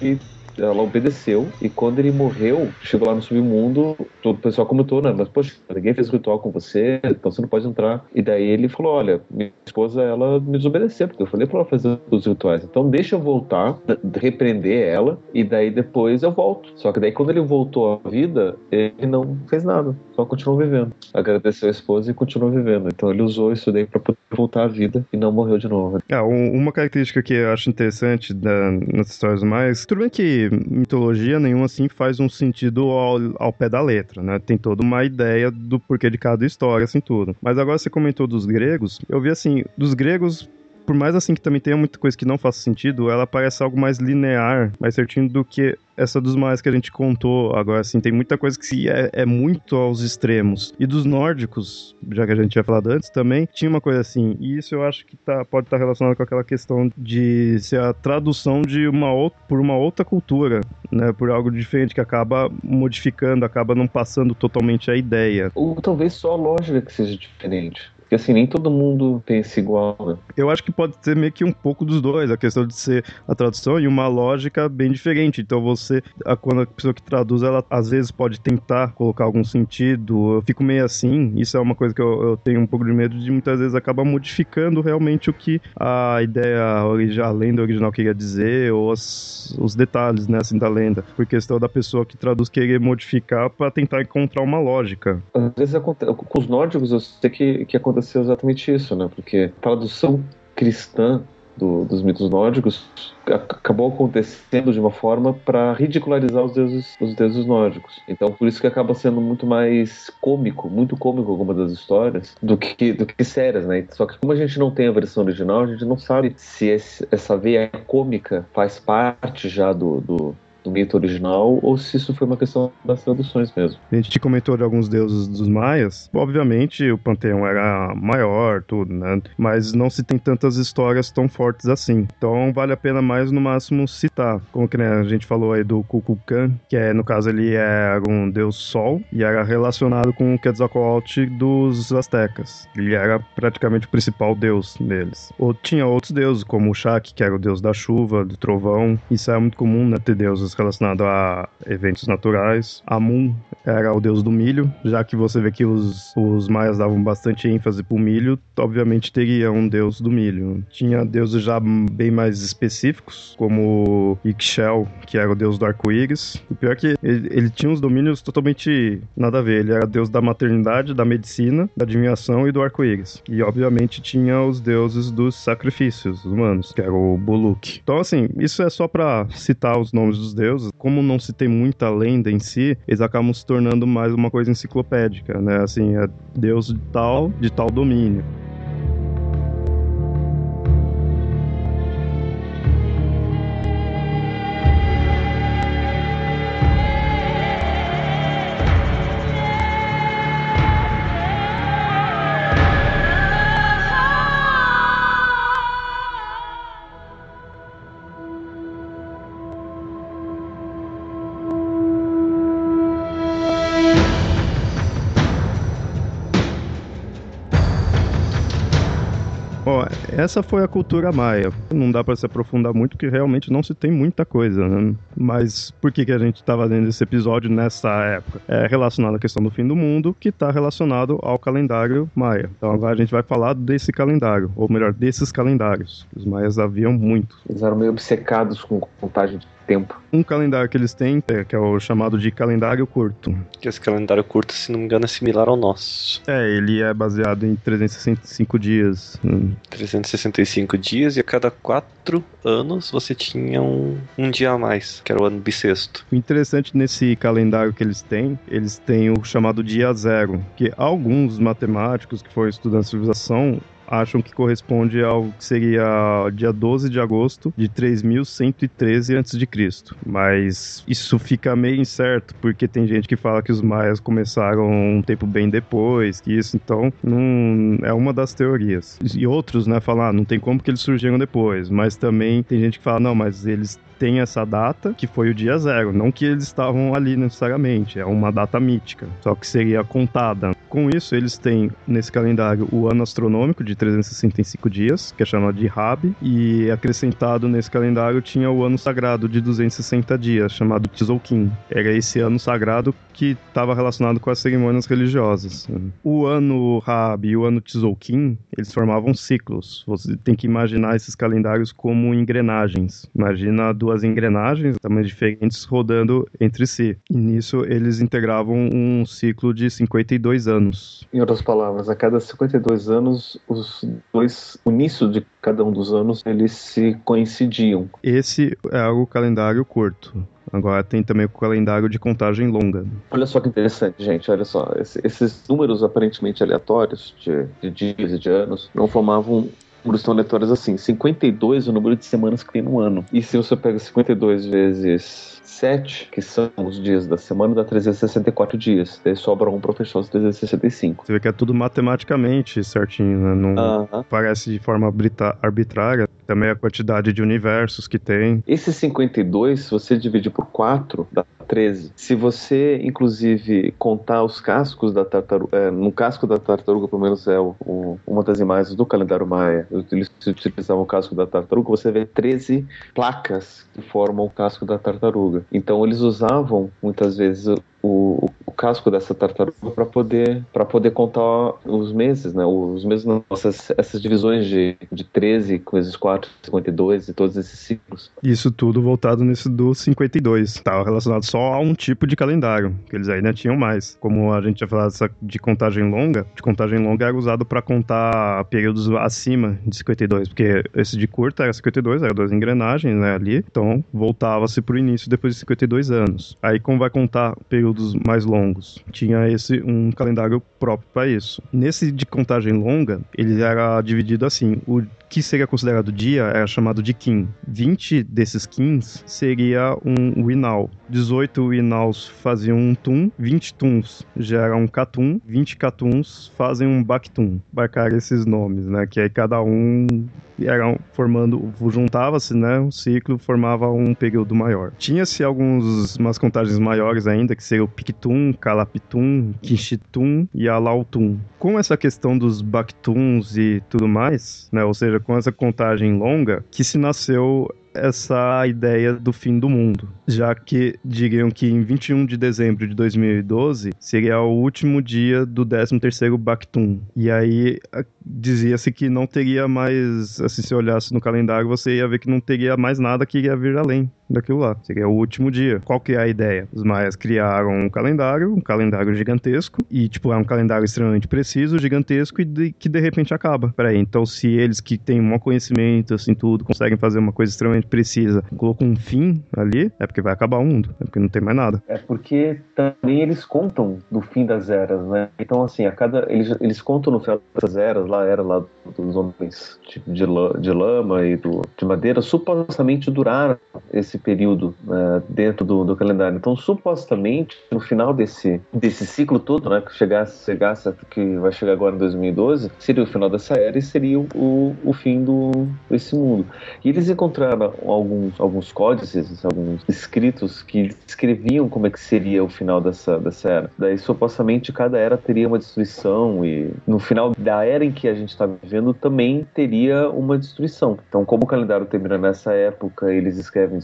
ela obedeceu e quando ele morreu, chegou lá no submundo, todo o pessoal comentou, né? Mas, poxa, ninguém fez ritual com você, então você não pode entrar. E daí ele falou: Olha, minha esposa, ela me desobedeceu, porque eu falei pra ela fazer os rituais. Então deixa eu voltar, repreender ela, e daí depois eu volto. Só que daí quando ele voltou à vida, ele não fez nada, só continuou vivendo. Agradeceu a esposa e continuou vivendo. Então ele usou isso daí pra poder voltar à vida e não morreu de novo. É, uma característica que eu acho interessante da, nas histórias mais. Tudo bem que mitologia nenhuma assim faz um sentido ao, ao pé da letra, né? Tem toda uma ideia do porquê de cada história, assim, tudo. Mas agora você comentou dos gregos, eu vi assim, dos gregos por mais assim que também tenha muita coisa que não faça sentido, ela parece algo mais linear, mais certinho do que essa dos mais que a gente contou. Agora, assim, tem muita coisa que é, é, muito aos extremos. E dos nórdicos, já que a gente tinha falado antes, também tinha uma coisa assim. E isso eu acho que tá, pode estar tá relacionado com aquela questão de ser a tradução de uma por uma outra cultura, né? Por algo diferente que acaba modificando, acaba não passando totalmente a ideia. Ou talvez só a lógica que seja diferente. Porque assim, nem todo mundo pensa igual, né? Eu acho que pode ser meio que um pouco dos dois, a questão de ser a tradução e uma lógica bem diferente. Então você, quando a pessoa que traduz, ela às vezes pode tentar colocar algum sentido. Eu fico meio assim, isso é uma coisa que eu, eu tenho um pouco de medo de muitas vezes acabar modificando realmente o que a ideia, a lenda original queria dizer, ou as, os detalhes, né, assim, da lenda. Por questão da pessoa que traduz querer modificar para tentar encontrar uma lógica. Às vezes com os nórdicos eu sei que, que acontece aconteceu exatamente isso, né? Porque a tradução cristã do, dos mitos nórdicos acabou acontecendo de uma forma para ridicularizar os deuses, os deuses nórdicos. Então, por isso que acaba sendo muito mais cômico, muito cômico algumas das histórias do que do que sérias, né? Só que como a gente não tem a versão original, a gente não sabe se esse, essa veia cômica faz parte já do, do do mito original ou se isso foi uma questão das traduções mesmo. A gente comentou de alguns deuses dos maias. Obviamente o panteão era maior, tudo, né? Mas não se tem tantas histórias tão fortes assim. Então vale a pena mais no máximo citar. Como que né, a gente falou aí do Kukulkan, que é no caso ele era um deus sol e era relacionado com o Quetzalcoatl dos astecas. Ele era praticamente o principal deus deles. Ou tinha outros deuses, como o Shak, que era o deus da chuva, do trovão. Isso é muito comum, né, ter deuses relacionado a eventos naturais. Amun era o deus do milho, já que você vê que os, os maias davam bastante ênfase pro milho, obviamente teria um deus do milho. Tinha deuses já bem mais específicos, como Ixchel, que era o deus do arco-íris. O pior é que ele, ele, tinha uns domínios totalmente nada a ver. Ele era deus da maternidade, da medicina, da adivinhação e do arco-íris. E obviamente tinha os deuses dos sacrifícios humanos, que era o Buluk. Então assim, isso é só para citar os nomes dos deuses, como não se tem muita lenda em si, eles acabam se tornando mais uma coisa enciclopédica, né? Assim, é deus de tal, de tal domínio. Essa foi a cultura maia. Não dá para se aprofundar muito, porque realmente não se tem muita coisa, né? Mas por que, que a gente está fazendo esse episódio nessa época? É relacionado à questão do fim do mundo, que está relacionado ao calendário maia. Então agora a gente vai falar desse calendário, ou melhor, desses calendários. Os maias haviam muito. Eles eram meio obcecados com contagem de tempo. Um calendário que eles têm, é, que é o chamado de calendário curto. Que esse calendário curto, se não me engano, é similar ao nosso. É, ele é baseado em 365 dias. 365 hum. dias e a cada quatro anos você tinha um, um dia a mais, que era o ano bissexto. O interessante nesse calendário que eles têm, eles têm o chamado dia zero, que alguns matemáticos que foram estudando civilização acham que corresponde ao que seria dia 12 de agosto de 3113 a.C. Mas isso fica meio incerto, porque tem gente que fala que os maias começaram um tempo bem depois, que isso então não é uma das teorias. E outros, né, falam, ah, não tem como que eles surgiram depois, mas também tem gente que fala, não, mas eles tem essa data, que foi o dia zero. Não que eles estavam ali necessariamente, é uma data mítica, só que seria contada. Com isso, eles têm nesse calendário o ano astronômico de 365 dias, que é chamado de Rabi, e acrescentado nesse calendário tinha o ano sagrado de 260 dias, chamado Tzolk'in. Era esse ano sagrado que estava relacionado com as cerimônias religiosas. O ano Rabi e o ano Tzolk'in, eles formavam ciclos. Você tem que imaginar esses calendários como engrenagens. Imagina duas duas engrenagens, tamanhos diferentes, rodando entre si. E nisso eles integravam um ciclo de 52 anos. Em outras palavras, a cada 52 anos, os dois, o início de cada um dos anos, eles se coincidiam. Esse é o calendário curto. Agora tem também o calendário de contagem longa. Olha só que interessante, gente. Olha só. esses números aparentemente aleatórios de, de dias e de anos não formavam números tão aleatórios assim. 52 é o número de semanas que tem no ano. E se você pega 52 vezes 7, que são os dias da semana, dá 364 dias. Daí sobra um para fechar os 365. Você vê que é tudo matematicamente certinho, né? Não uh -huh. parece de forma arbitrária. Também a quantidade de universos que tem. Esse 52, se você dividir por 4, dá 13. Se você, inclusive, contar os cascos da tartaruga, é, no casco da tartaruga, pelo menos é o, o, uma das imagens do calendário maia, eles utilizavam o casco da tartaruga, você vê 13 placas que formam o casco da tartaruga. Então eles usavam muitas vezes o, o casco dessa tartaruga para poder para poder contar os meses, né? Os meses nossas essas divisões de, de 13 com esses 4, 52 e todos esses ciclos. Isso tudo voltado nesse do 52. Estava relacionado só a um tipo de calendário, que eles ainda tinham mais. Como a gente tinha falado de contagem longa, de contagem longa era usado para contar períodos acima de 52, porque esse de curta era 52, era duas engrenagens, né, ali. Então voltava-se pro início depois de 52 anos. Aí como vai contar período períodos mais longos. Tinha esse um calendário próprio para isso. Nesse de contagem longa, ele era dividido assim: o que seria considerado dia era chamado de Kim. 20 desses Kins seria um Winal. 18 Winals faziam um Tum, 20 Tuns geram um Katum, 20 Katuns fazem um Baktum. Marcar esses nomes, né? Que aí cada um eram formando, juntava-se, né, um ciclo, formava um período maior. Tinha-se algumas umas contagens maiores ainda, que seria o Pictum, Calaptum, Kishitum e Alautum. Com essa questão dos Bactuns e tudo mais, né, ou seja, com essa contagem longa, que se nasceu essa ideia do fim do mundo, já que diriam que em 21 de dezembro de 2012 seria o último dia do 13º Bactum. E aí dizia-se que não teria mais, assim, se olhasse no calendário, você ia ver que não teria mais nada que iria vir além daquilo lá. Seria o último dia. Qual que é a ideia? Os maias criaram um calendário, um calendário gigantesco, e, tipo, é um calendário extremamente preciso, gigantesco, e de, que de repente acaba. Peraí, então se eles que têm um conhecimento, assim, tudo, conseguem fazer uma coisa extremamente precisa, colocam um fim ali, é porque vai acabar o mundo, é porque não tem mais nada. É porque também eles contam do fim das eras, né? Então, assim, a cada. Eles, eles contam no final das eras, lá era lá dos homens tipo, de, de lama e do, de madeira, supostamente duraram esse período uh, dentro do, do, calendário. Então, supostamente, no final desse, desse ciclo todo, né, que chegasse, chegasse, que vai chegar agora em 2012, seria o final dessa era e seria o, o fim do, desse mundo. E eles encontraram alguns, alguns códices, alguns escritos que descreviam como é que seria o final dessa, dessa era. Daí, supostamente, cada era teria uma destruição e no final da era em que a gente está vivendo também teria uma destruição. Então, como o calendário termina nessa época, eles escrevem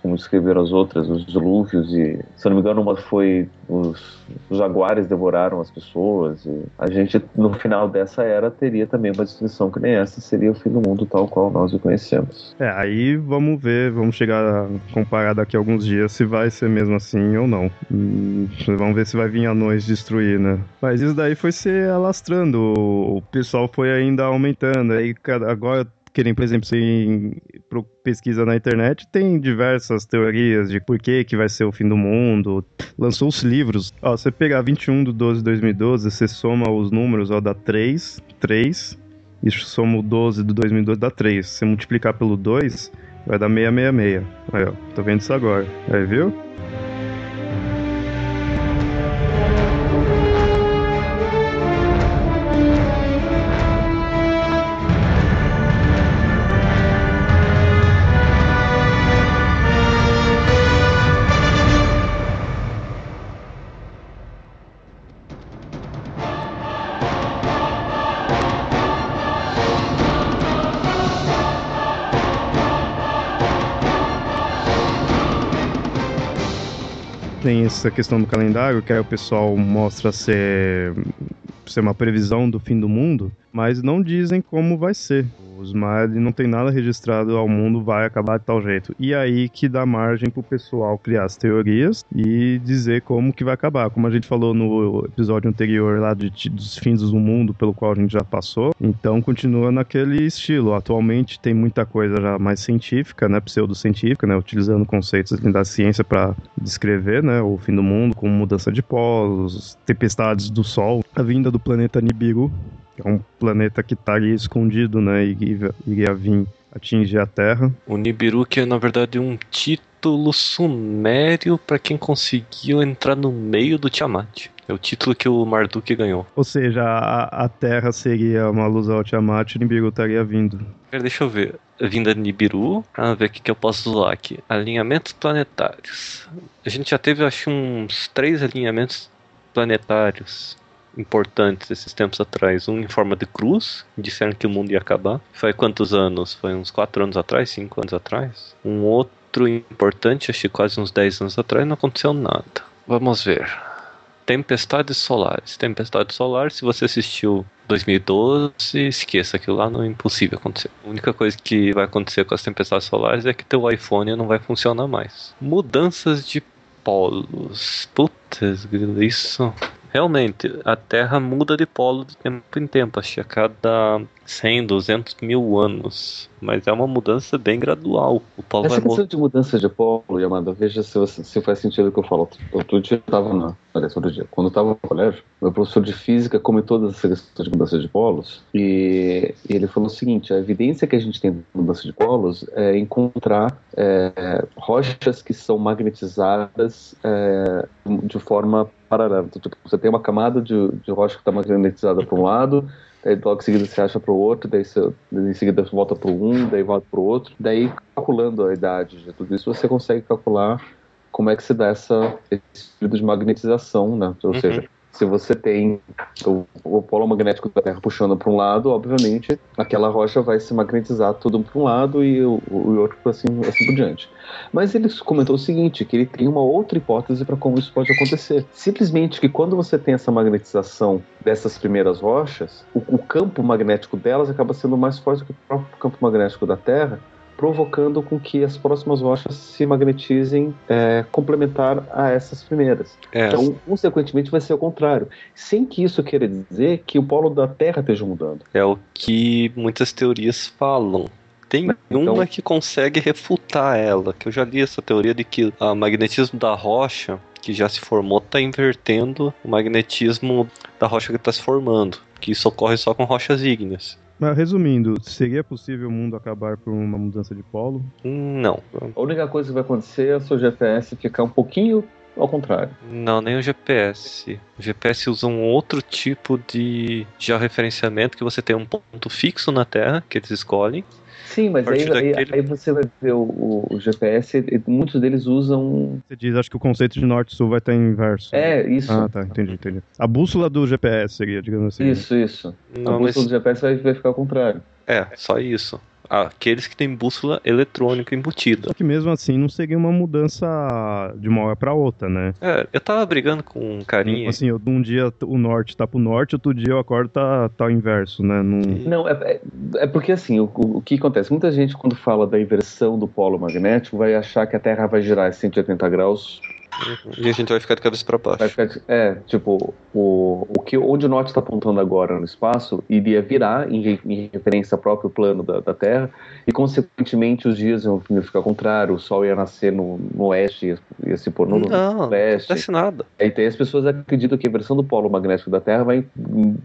como escreveram as outras, os dilúvios e, se não me engano, uma foi os, os jaguares devoraram as pessoas e a gente, no final dessa era, teria também uma destruição que nem essa, seria o fim do mundo tal qual nós o conhecemos. É, aí vamos ver, vamos chegar a comparar daqui a alguns dias se vai ser mesmo assim ou não. Hum, vamos ver se vai vir anões destruir, né? Mas isso daí foi se alastrando, o pessoal foi ainda aumentando, aí agora querem, por exemplo, se pesquisa na internet, tem diversas teorias de por que, que vai ser o fim do mundo. Lançou os livros. Ó, você pegar 21 de 12 de 2012, você soma os números, ó, dá 3, 3. Isso soma o 12 de 2012, dá 3. Se multiplicar pelo 2, vai dar 666. Aí, ó, tô vendo isso agora. Aí, viu? Tem essa questão do calendário, que aí o pessoal mostra ser, ser uma previsão do fim do mundo, mas não dizem como vai ser mas não tem nada registrado ao mundo vai acabar de tal jeito. E aí que dá margem pro pessoal criar as teorias e dizer como que vai acabar. Como a gente falou no episódio anterior lá de, dos fins do mundo, pelo qual a gente já passou. Então continua naquele estilo. Atualmente tem muita coisa já mais científica, né, pseudocientífica, né, utilizando conceitos da ciência para descrever, né, o fim do mundo, como mudança de polos, tempestades do Sol, a vinda do planeta Nibiru, é um planeta que está ali escondido, né? E iria vir atingir a Terra. O Nibiru, que é na verdade um título sumério para quem conseguiu entrar no meio do Tiamat. É o título que o Marduk ganhou. Ou seja, a, a Terra seria uma alusão ao Tiamat e o Nibiru estaria vindo. Deixa eu ver. Vinda de Nibiru. Ah, ver o que, que eu posso usar aqui. Alinhamentos planetários. A gente já teve, acho, uns três alinhamentos planetários importantes esses tempos atrás. Um em forma de cruz, disseram que o mundo ia acabar. Foi quantos anos? Foi uns 4 anos atrás, 5 anos atrás. Um outro importante, acho que quase uns 10 anos atrás, não aconteceu nada. Vamos ver. Tempestades solares. Tempestade solar, se você assistiu 2012, esqueça aquilo lá não é impossível acontecer. A única coisa que vai acontecer com as tempestades solares é que teu iPhone não vai funcionar mais. Mudanças de polos. Putz, isso realmente, a Terra muda de polo de tempo em tempo, acho que a cada 100, 200 mil anos. Mas é uma mudança bem gradual. O polo Essa questão de mudança de polo, Yamada, veja se, você, se faz sentido o que eu falo. Outro dia eu estava na. Aliás, outro dia. Quando eu estava no colégio, meu professor de física comentou todas essas questões de mudança de polos. E, e, ele falou o seguinte: a evidência que a gente tem de mudança de polos é encontrar é, rochas que são magnetizadas é, de forma paralela. Então, tipo, você tem uma camada de, de rocha que está magnetizada para um lado Daí logo em seguida você acha para o outro, daí você, em seguida você volta para um, daí volta para o outro. Daí, calculando a idade de tudo isso, você consegue calcular como é que se dá essa, esse período de magnetização, né? Ou uhum. seja, se você tem o, o polo magnético da Terra puxando para um lado, obviamente aquela rocha vai se magnetizar tudo para um lado e o, o outro assim, assim por diante. Mas ele comentou o seguinte, que ele tem uma outra hipótese para como isso pode acontecer. Simplesmente que quando você tem essa magnetização dessas primeiras rochas, o, o campo magnético delas acaba sendo mais forte do que o próprio campo magnético da Terra, provocando com que as próximas rochas se magnetizem é, complementar a essas primeiras. É. Então, consequentemente, vai ser o contrário. Sem que isso queira dizer que o polo da Terra esteja mudando. É o que muitas teorias falam. Tem então, uma que consegue refutar ela, que eu já li essa teoria de que o magnetismo da rocha que já se formou está invertendo o magnetismo da rocha que está se formando, que isso ocorre só com rochas ígneas. Mas resumindo, seria possível o mundo acabar por uma mudança de polo? Não. A única coisa que vai acontecer é o seu GPS ficar um pouquinho ao contrário. Não, nem o GPS. O GPS usa um outro tipo de georreferenciamento que você tem um ponto fixo na Terra que eles escolhem. Sim, mas aí, daquele... aí, você vai ver o, o, GPS, muitos deles usam. Você diz, acho que o conceito de norte-sul vai estar inverso. É, isso. Ah, tá, entendi, entendi. A bússola do GPS seria, digamos assim. Isso, isso. Não, a bússola mas... do GPS vai, vai ficar ao contrário. É, só isso aqueles que têm bússola eletrônica embutida. Só que mesmo assim não seria uma mudança de uma hora para outra, né? É, eu tava brigando com um carinha. Assim, eu, um dia o norte tá pro norte, outro dia eu acordo tá, tá o inverso, né? Não, não é, é, é, porque assim, o, o, que acontece? Muita gente quando fala da inversão do polo magnético vai achar que a Terra vai girar 180 graus e a gente vai ficar de cabeça para baixo. Ficar, é, tipo, o, o que, onde o norte está apontando agora no espaço iria virar em, em referência ao próprio plano da, da, Terra, e consequentemente os dias iam ficar ao contrário, o Sol ia nascer no, no oeste, ia, ia se pôr no, não, leste. Não acontece nada. E aí as pessoas acreditam que a inversão do polo magnético da Terra vai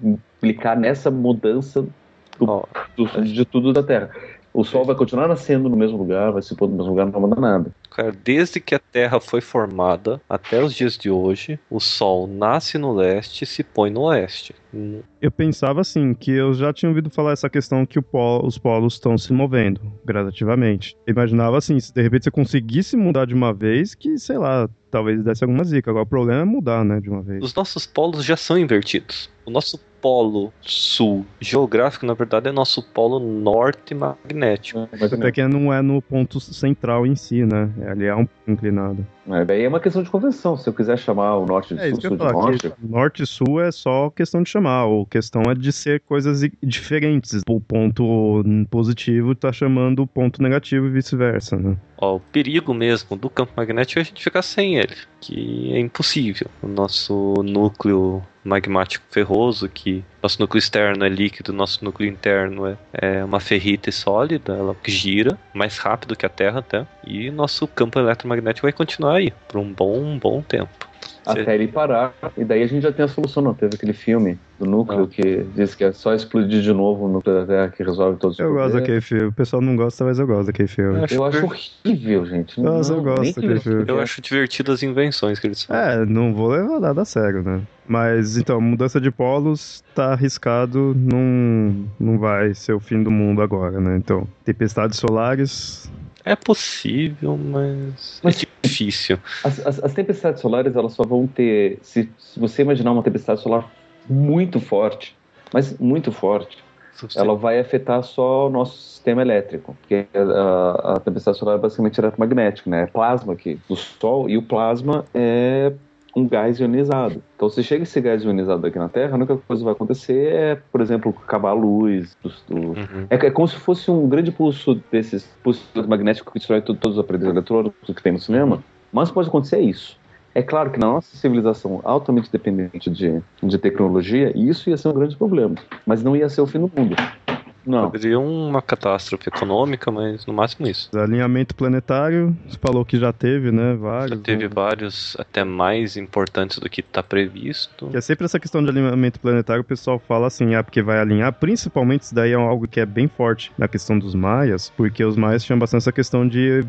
implicar nessa mudança do, oh, do, de tudo da Terra. O Sol vai continuar nascendo no mesmo lugar, vai se pôr no mesmo lugar, não vai mudar nada. Cara, desde que a Terra foi formada até os dias de hoje, o Sol nasce no leste e se põe no oeste. Eu pensava assim, que eu já tinha ouvido falar essa questão que polo, os polos estão se movendo gradativamente. Eu imaginava assim, se de repente você conseguisse mudar de uma vez, que, sei lá, talvez desse alguma zica. Agora o problema é mudar, né, de uma vez. Os nossos polos já são invertidos. O nosso polo sul geográfico, na verdade, é nosso polo norte magnético. Mas até que não é no ponto central em si, né? Ali é um inclinado. É, daí é uma questão de convenção. Se eu quiser chamar o norte de é, sul, sul de norte. Norte e sul é só questão de chamar. A questão é de ser coisas diferentes. O ponto positivo tá chamando o ponto negativo e vice-versa, né? Ó, o perigo mesmo do campo magnético é a gente ficar sem ele, que é impossível. O nosso núcleo magmático ferroso, que nosso núcleo externo é líquido, nosso núcleo interno é, é uma ferrite sólida, ela gira mais rápido que a Terra até, e nosso campo eletromagnético vai continuar aí por um bom, um bom tempo. Até ele parar. E daí a gente já tem a solução, não? Teve aquele filme do núcleo ah. que diz que é só explodir de novo o núcleo da Terra que resolve todos os eu problemas. Eu gosto daquele filme. O pessoal não gosta, mas eu gosto daquele filme. Eu acho, eu acho horrível, gente. Nossa, não, eu gosto daquele filme. Eu acho divertido as invenções que eles fazem. É, não vou levar nada a sério, né? Mas então, mudança de polos tá arriscado, não, não vai ser o fim do mundo agora, né? Então, tempestades solares é possível, mas, mas é difícil. As, as, as, tempestades solares elas só vão ter. Se, se, você imaginar uma tempestade solar muito forte, mas muito forte, ela vai afetar só o nosso sistema elétrico, porque a, a tempestade solar é basicamente eletromagnética, né? É plasma aqui do Sol e o plasma é um gás ionizado. Então, se chega esse gás ionizado aqui na Terra, a única coisa que vai acontecer é, por exemplo, acabar a luz. Do, do... Uhum. É, é, como se fosse um grande pulso desses pulsos magnéticos que destrói todos os aparelhos eletrônicos que tem no cinema. Uhum. Mas pode acontecer isso. É claro que na nossa civilização altamente dependente de, de tecnologia, isso ia ser um grande problema. Mas não ia ser o fim do mundo. Não. Poderia uma catástrofe econômica, mas no máximo isso. Alinhamento planetário, você falou que já teve, né? Vários. Já teve né? vários, até mais importantes do que está previsto. Que é sempre essa questão de alinhamento planetário, o pessoal fala assim, ah, porque vai alinhar. Principalmente isso daí é algo que é bem forte na questão dos maias, porque os maias tinham bastante essa questão de,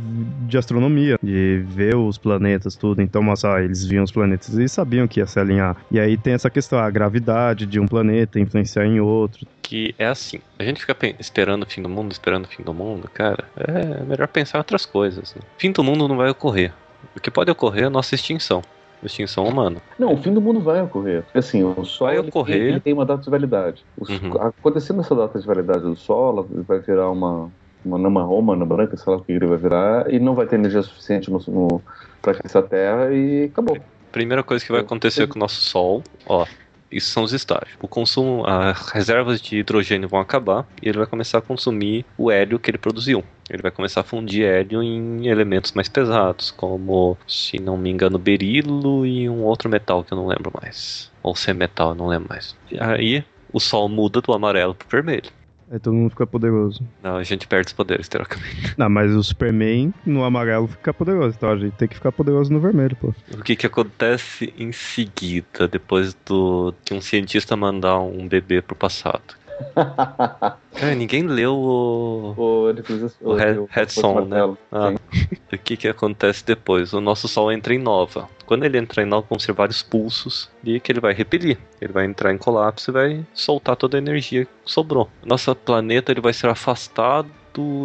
de astronomia, de ver os planetas, tudo. Então, nossa, ah, eles viam os planetas e sabiam que ia se alinhar. E aí tem essa questão, a gravidade de um planeta influenciar em outro que é assim. A gente fica esperando o fim do mundo, esperando o fim do mundo, cara. É melhor pensar em outras coisas. Né? O fim do mundo não vai ocorrer. O que pode ocorrer é a nossa extinção. Extinção humana. Não, o fim do mundo vai ocorrer. Assim, o Sol vai ocorrer. Ele, ele tem uma data de validade. Uhum. Acontecendo essa data de validade do Sol, vai virar uma, uma nama roma, uma branca, sei lá o que ele vai virar, e não vai ter energia suficiente no, no, pra aquecer a Terra e acabou. Primeira coisa que vai acontecer com o nosso Sol, ó, isso são os estágios. O consumo, as reservas de hidrogênio vão acabar e ele vai começar a consumir o hélio que ele produziu. Ele vai começar a fundir hélio em elementos mais pesados, como, se não me engano, berilo e um outro metal que eu não lembro mais. Ou metal, eu não lembro mais. E aí o Sol muda do amarelo pro vermelho. Aí todo mundo fica poderoso. Não, a gente perde os poderes, teoricamente. Não, mas o Superman no amarelo fica poderoso, então a gente tem que ficar poderoso no vermelho, pô. O que que acontece em seguida, depois do de um cientista mandar um bebê pro passado? É, ninguém leu o. O, o, o Red, Red Son, né? Ah. o que que acontece depois? O nosso Sol entra em nova. Quando ele entrar em nova, vão ser vários pulsos e que ele vai repelir. Ele vai entrar em colapso e vai soltar toda a energia que sobrou. Nosso planeta ele vai ser afastado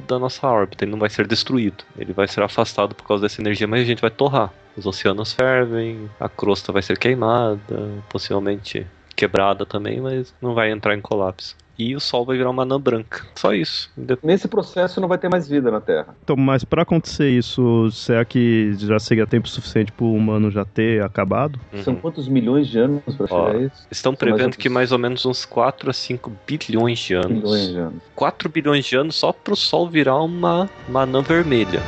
da nossa órbita, ele não vai ser destruído. Ele vai ser afastado por causa dessa energia, mas a gente vai torrar. Os oceanos fervem, a crosta vai ser queimada, possivelmente quebrada também, mas não vai entrar em colapso e o Sol vai virar uma anã branca. Só isso. Nesse processo não vai ter mais vida na Terra. Então, mas para acontecer isso, será que já seria tempo suficiente para o humano já ter acabado? Uhum. São quantos milhões de anos para chegar a isso? Estão prevendo mais que mais ou menos uns 4 a 5 bilhões de anos. Bilhões de anos. 4 bilhões de anos só para o Sol virar uma, uma anã vermelha.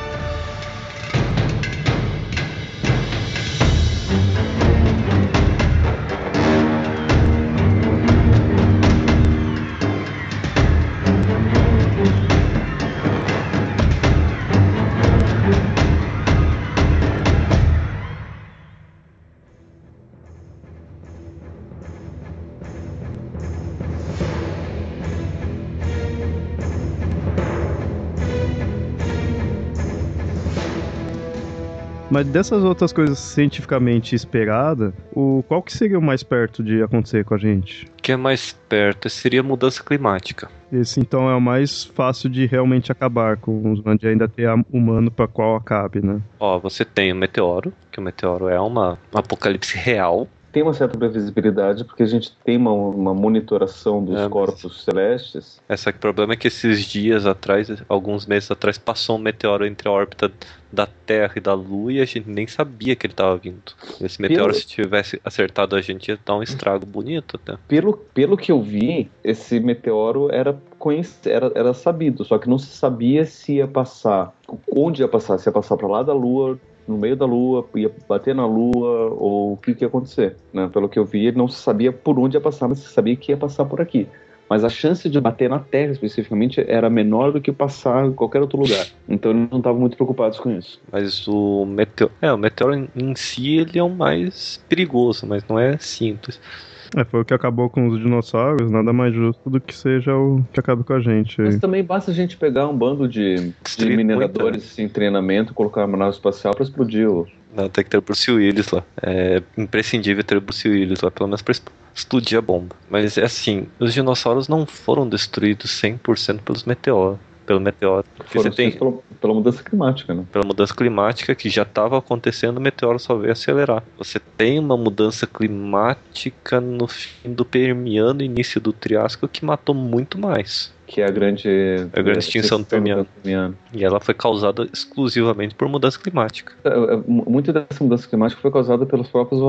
Mas dessas outras coisas cientificamente esperadas, o qual que seria o mais perto de acontecer com a gente? O que é mais perto seria mudança climática. Esse então é o mais fácil de realmente acabar com os humanos, de ainda ter humano para qual acabe, né? Ó, você tem o meteoro, que o meteoro é uma, um apocalipse real, tem uma certa previsibilidade porque a gente tem uma, uma monitoração dos é, corpos celestes. Esse que o problema é que esses dias atrás, alguns meses atrás, passou um meteoro entre a órbita da Terra e da Lua e a gente nem sabia que ele estava vindo. Esse meteoro, pelo... se tivesse acertado a gente, ia dar um estrago bonito até. Pelo, pelo que eu vi, esse meteoro era, era, era sabido, só que não se sabia se ia passar, onde ia passar, se ia passar para lá da Lua, no meio da Lua, ia bater na Lua, ou o que, que ia acontecer. Né? Pelo que eu vi, ele não sabia por onde ia passar, mas sabia que ia passar por aqui. Mas a chance de bater na Terra especificamente era menor do que passar em qualquer outro lugar. Então eles não estavam muito preocupados com isso. Mas o meteoro, é, o meteoro em si ele é o mais perigoso, mas não é simples. É, foi o que acabou com os dinossauros, nada mais justo do que seja o que acabe com a gente. Mas também basta a gente pegar um bando de, de mineradores em treinamento, colocar uma nave espacial para explodir o. Não, tem que ter o Bruce Willis lá. É imprescindível ter o Bruce Willis lá, pelo menos pra explodir a bomba. Mas é assim, os dinossauros não foram destruídos 100% pelos meteoros pelo meteoro. Foram você tem pela, pela, mudança climática, né? Pela mudança climática que já estava acontecendo, o meteoro só veio acelerar. Você tem uma mudança climática no fim do Permiano, início do Triássico, que matou muito mais que é a grande, a grande extinção do Permiano. Permiano. E ela foi causada exclusivamente por mudança climática. É, é, muito dessa mudança climática foi causada pelos próprios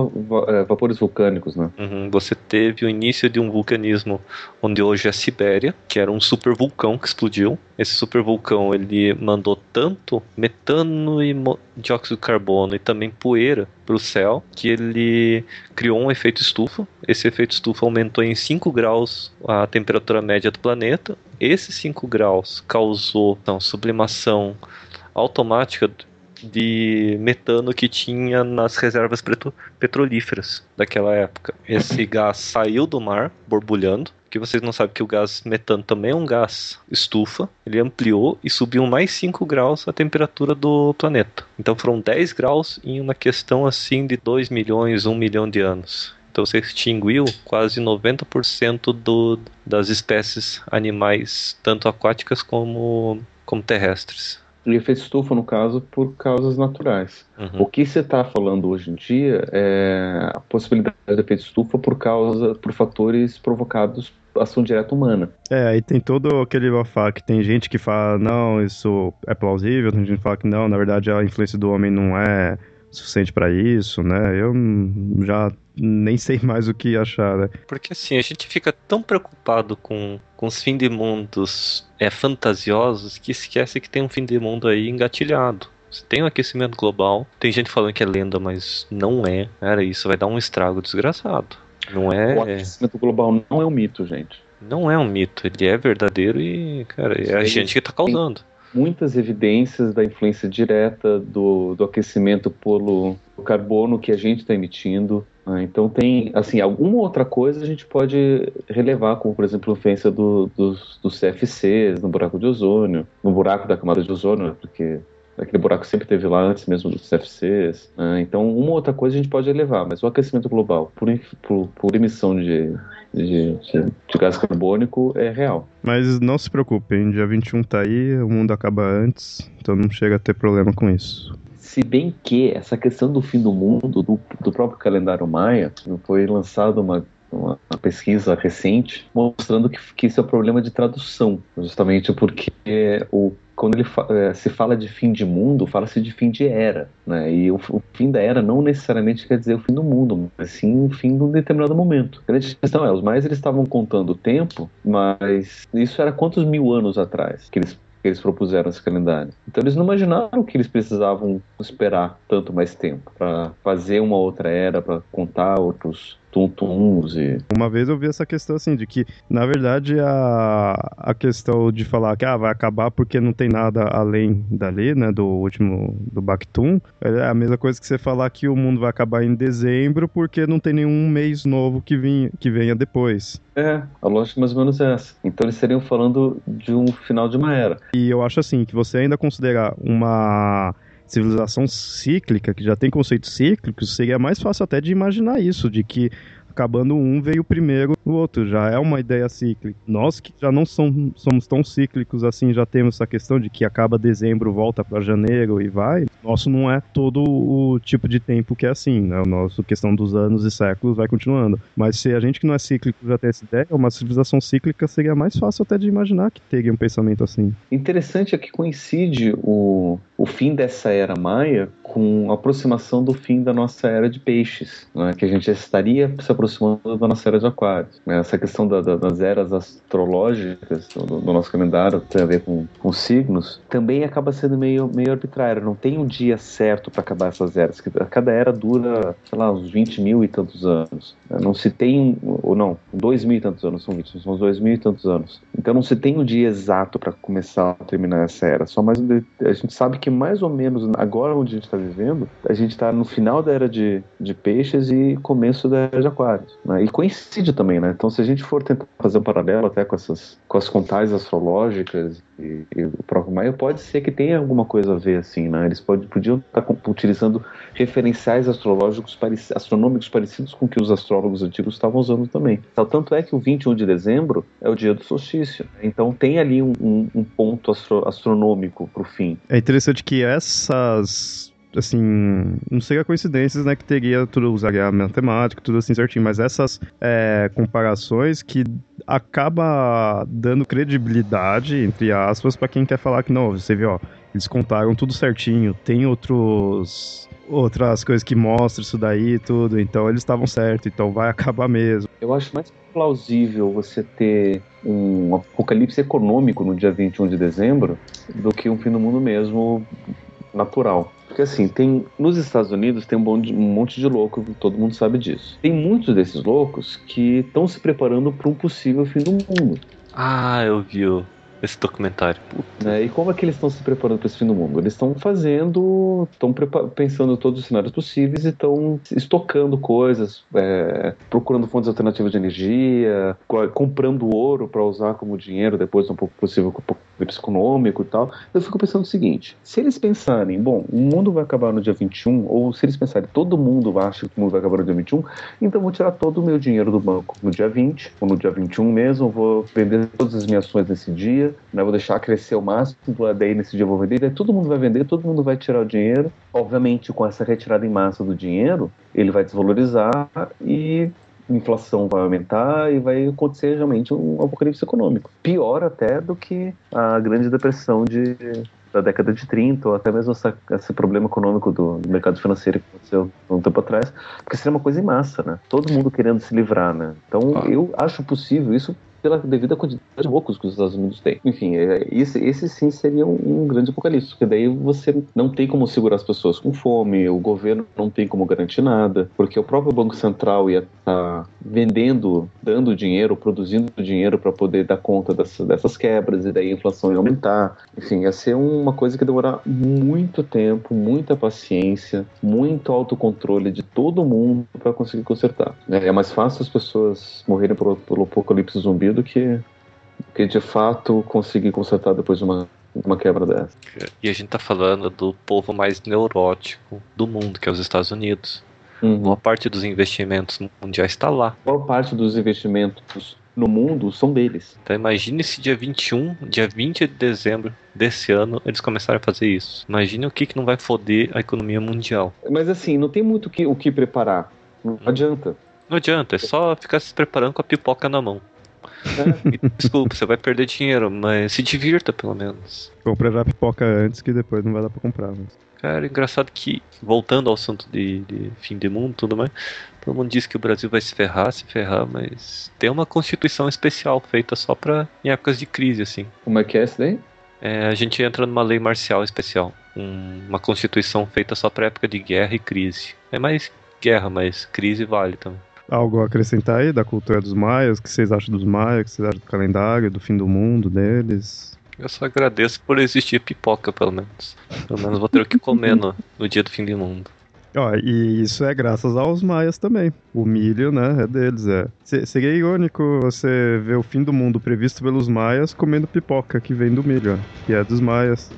é, vapores vulcânicos, né? Uhum. Você teve o início de um vulcanismo onde hoje é a Sibéria, que era um supervulcão que explodiu. Esse supervulcão ele mandou tanto metano e dióxido de carbono e também poeira para o céu que ele criou um efeito estufa. Esse efeito estufa aumentou em 5 graus a temperatura média do planeta. Esses 5 graus causou então, sublimação automática de metano que tinha nas reservas petrolíferas daquela época. Esse gás saiu do mar, borbulhando, que vocês não sabem que o gás metano também é um gás estufa, ele ampliou e subiu mais 5 graus a temperatura do planeta. Então foram 10 graus em uma questão assim de 2 milhões, 1 milhão de anos. Então você extinguiu quase 90% do, das espécies animais, tanto aquáticas como, como terrestres e efeito estufa, no caso, por causas naturais. Uhum. O que você está falando hoje em dia é a possibilidade de efeito estufa por causa, por fatores provocados ação direta humana. É, aí tem todo aquele bafá que tem gente que fala, não, isso é plausível, tem gente que fala que não, na verdade a influência do homem não é suficiente para isso, né? Eu já nem sei mais o que achar, né? Porque assim, a gente fica tão preocupado com, com os fins de mundos é, fantasiosos que esquece que tem um fim de mundo aí engatilhado. Você tem um aquecimento global, tem gente falando que é lenda, mas não é. Cara, isso vai dar um estrago desgraçado. Não é. O aquecimento global não é um mito, gente. Não é um mito, ele é verdadeiro e, cara, é a gente que tá causando muitas evidências da influência direta do, do aquecimento pelo carbono que a gente está emitindo. Ah, então tem, assim, alguma outra coisa a gente pode relevar, como por exemplo a influência do, dos, dos CFCs no buraco de ozônio, no buraco da camada de ozônio, né, porque aquele buraco sempre teve lá antes mesmo dos CFCs. Né? Então, uma outra coisa a gente pode elevar, mas o aquecimento global por, por, por emissão de, de, de, de, gás carbônico é real. Mas não se preocupem, dia 21 tá aí, o mundo acaba antes, então não chega a ter problema com isso. Se bem que essa questão do fim do mundo, do, do próprio calendário maia, foi lançada uma, uma, pesquisa recente mostrando que, que isso é um problema de tradução, justamente porque o quando ele fa é, se fala de fim de mundo, fala-se de fim de era, né? E o, o, fim da era não necessariamente quer dizer o fim do mundo, mas sim o fim de um determinado momento. A grande questão é, os mais eles estavam contando o tempo, mas isso era quantos mil anos atrás que eles que eles propuseram esse calendário. Então eles não imaginaram que eles precisavam esperar tanto mais tempo para fazer uma outra era, para contar outros e... Uma vez eu vi essa questão assim, de que, na verdade, a, a questão de falar que ah, vai acabar porque não tem nada além dali, né, do último, do Bactum, é a mesma coisa que você falar que o mundo vai acabar em dezembro porque não tem nenhum mês novo que, vinha, que venha depois. É, a lógica mais ou menos é essa. Então eles estariam falando de um final de uma era. E eu acho assim, que você ainda considerar uma civilização cíclica, que já tem conceitos cíclicos, seria mais fácil até de imaginar isso, de que acabando um, veio primeiro o outro. Já é uma ideia cíclica. Nós que já não somos tão cíclicos assim, já temos essa questão de que acaba dezembro, volta para janeiro e vai. Nosso não é todo o tipo de tempo que é assim, né? O nosso questão dos anos e séculos vai continuando. Mas se a gente que não é cíclico já tem essa ideia, uma civilização cíclica seria mais fácil até de imaginar que teria um pensamento assim. Interessante é que coincide o, o fim dessa era maia com a aproximação do fim da nossa era de peixes, né? que a gente estaria se aproximando da nossa era de aquários. Essa questão da, da, das eras astrológicas do, do, nosso calendário tem a ver com, com signos, também acaba sendo meio, meio arbitrário. Não tem um dia certo para acabar essas eras. Cada era dura, sei lá, uns 20 mil e tantos anos. Não se tem, ou não, dois mil e tantos anos, são 20, são uns dois mil e tantos anos. Então não se tem um dia exato para começar a terminar essa era. Só mais a gente sabe que mais ou menos agora onde a gente está vivendo, a gente está no final da era de, de peixes e começo da era de Né? E coincide também, né? Então se a gente for tentar fazer um paralelo até com essas com as contagens astrológicas e, e o próprio Maia, pode ser que tenha alguma coisa a ver assim, né? Eles pode, podiam estar tá utilizando referenciais astrológicos astronômicos parecidos com que os astrólogos antigos estavam usando também. Então, tanto é que o 21 de dezembro é o dia do solstício. Então tem ali um, um, um ponto astro, astronômico para o fim. É interessante que essas assim, não seria coincidências, né, que teria tudo, usaria a matemática, tudo assim certinho, mas essas é, comparações que acaba dando credibilidade, entre aspas, para quem quer falar que não, você viu, ó, eles contaram tudo certinho, tem outros outras coisas que mostram isso daí tudo, então eles estavam certos, então vai acabar mesmo. Eu acho mais plausível você ter um apocalipse econômico no dia 21 de dezembro do que um fim do mundo mesmo natural. Porque assim, tem nos Estados Unidos tem um, monte, um monte de louco, todo mundo sabe disso. Tem muitos desses loucos que estão se preparando para um possível fim do mundo. Ah, eu vi esse documentário. Né? E como é que eles estão se preparando para esse fim do mundo? Eles estão fazendo, estão pensando todos os cenários possíveis e estão estocando coisas, é, procurando fontes alternativas de energia, comprando ouro para usar como dinheiro depois, um pouco possível com econômico e tal. Eu fico pensando o seguinte: se eles pensarem, bom, o mundo vai acabar no dia 21, ou se eles pensarem, todo mundo acha que o mundo vai acabar no dia 21, então vou tirar todo o meu dinheiro do banco no dia 20, ou no dia 21 mesmo, vou vender todas as minhas ações nesse dia, né, vou deixar crescer o máximo, daí nesse dia eu vou vender, daí todo mundo vai vender, todo mundo vai tirar o dinheiro. Obviamente, com essa retirada em massa do dinheiro, ele vai desvalorizar e inflação vai aumentar e vai acontecer realmente um apocalipse econômico. Pior até do que a grande depressão de, da década de 30, ou até mesmo essa, esse problema econômico do, do, mercado financeiro que aconteceu um tempo atrás, porque seria uma coisa em massa, né? Todo mundo querendo se livrar, né? Então, ah. eu acho possível, isso pela devida quantidade de loucos que os Estados Unidos têm. Enfim, é, esse, esse sim seria um, um, grande apocalipse, porque daí você não tem como segurar as pessoas com fome, o governo não tem como garantir nada, porque o próprio Banco Central ia estar tá vendendo, dando dinheiro, produzindo dinheiro para poder dar conta dessas, dessas quebras, e daí a inflação ia aumentar. Enfim, ia ser uma coisa que demorar muito tempo, muita paciência, muito autocontrole de todo mundo para conseguir consertar. É, é mais fácil as pessoas morrerem pelo, pelo apocalipse zumbi do que, que de fato conseguir consertar depois de uma, uma quebra dessa. E a gente tá falando do povo mais neurótico do mundo, que é os Estados Unidos. Uhum. Boa parte dos investimentos mundiais está lá. Boa parte dos investimentos no mundo são deles. Então imagine se dia 21, dia 20 de dezembro desse ano, eles começarem a fazer isso. Imagine o que, que não vai foder a economia mundial. Mas assim, não tem muito que, o que preparar. Não hum. adianta. Não adianta, é só ficar se preparando com a pipoca na mão. É. Desculpa, você vai perder dinheiro, mas se divirta pelo menos. Compre já pipoca antes que depois não vai dar pra comprar. Mas... Cara, engraçado que, voltando ao assunto de, de fim de mundo e tudo mais, todo mundo diz que o Brasil vai se ferrar, se ferrar, mas tem uma constituição especial feita só pra em épocas de crise, assim. Como é que é isso daí? É, a gente entra numa lei marcial especial. Um, uma constituição feita só pra época de guerra e crise. É mais guerra, mas crise vale também. Algo a acrescentar aí da cultura dos maias? O que vocês acham dos maias? O que vocês acham do calendário, do fim do mundo deles? Eu só agradeço por existir pipoca, pelo menos. Pelo menos vou ter o que comer no, no dia do fim do mundo. Ó, e isso é graças aos maias também. O milho, né, é deles, é. Seria irônico você ver o fim do mundo previsto pelos maias comendo pipoca que vem do milho, ó, que é dos maias.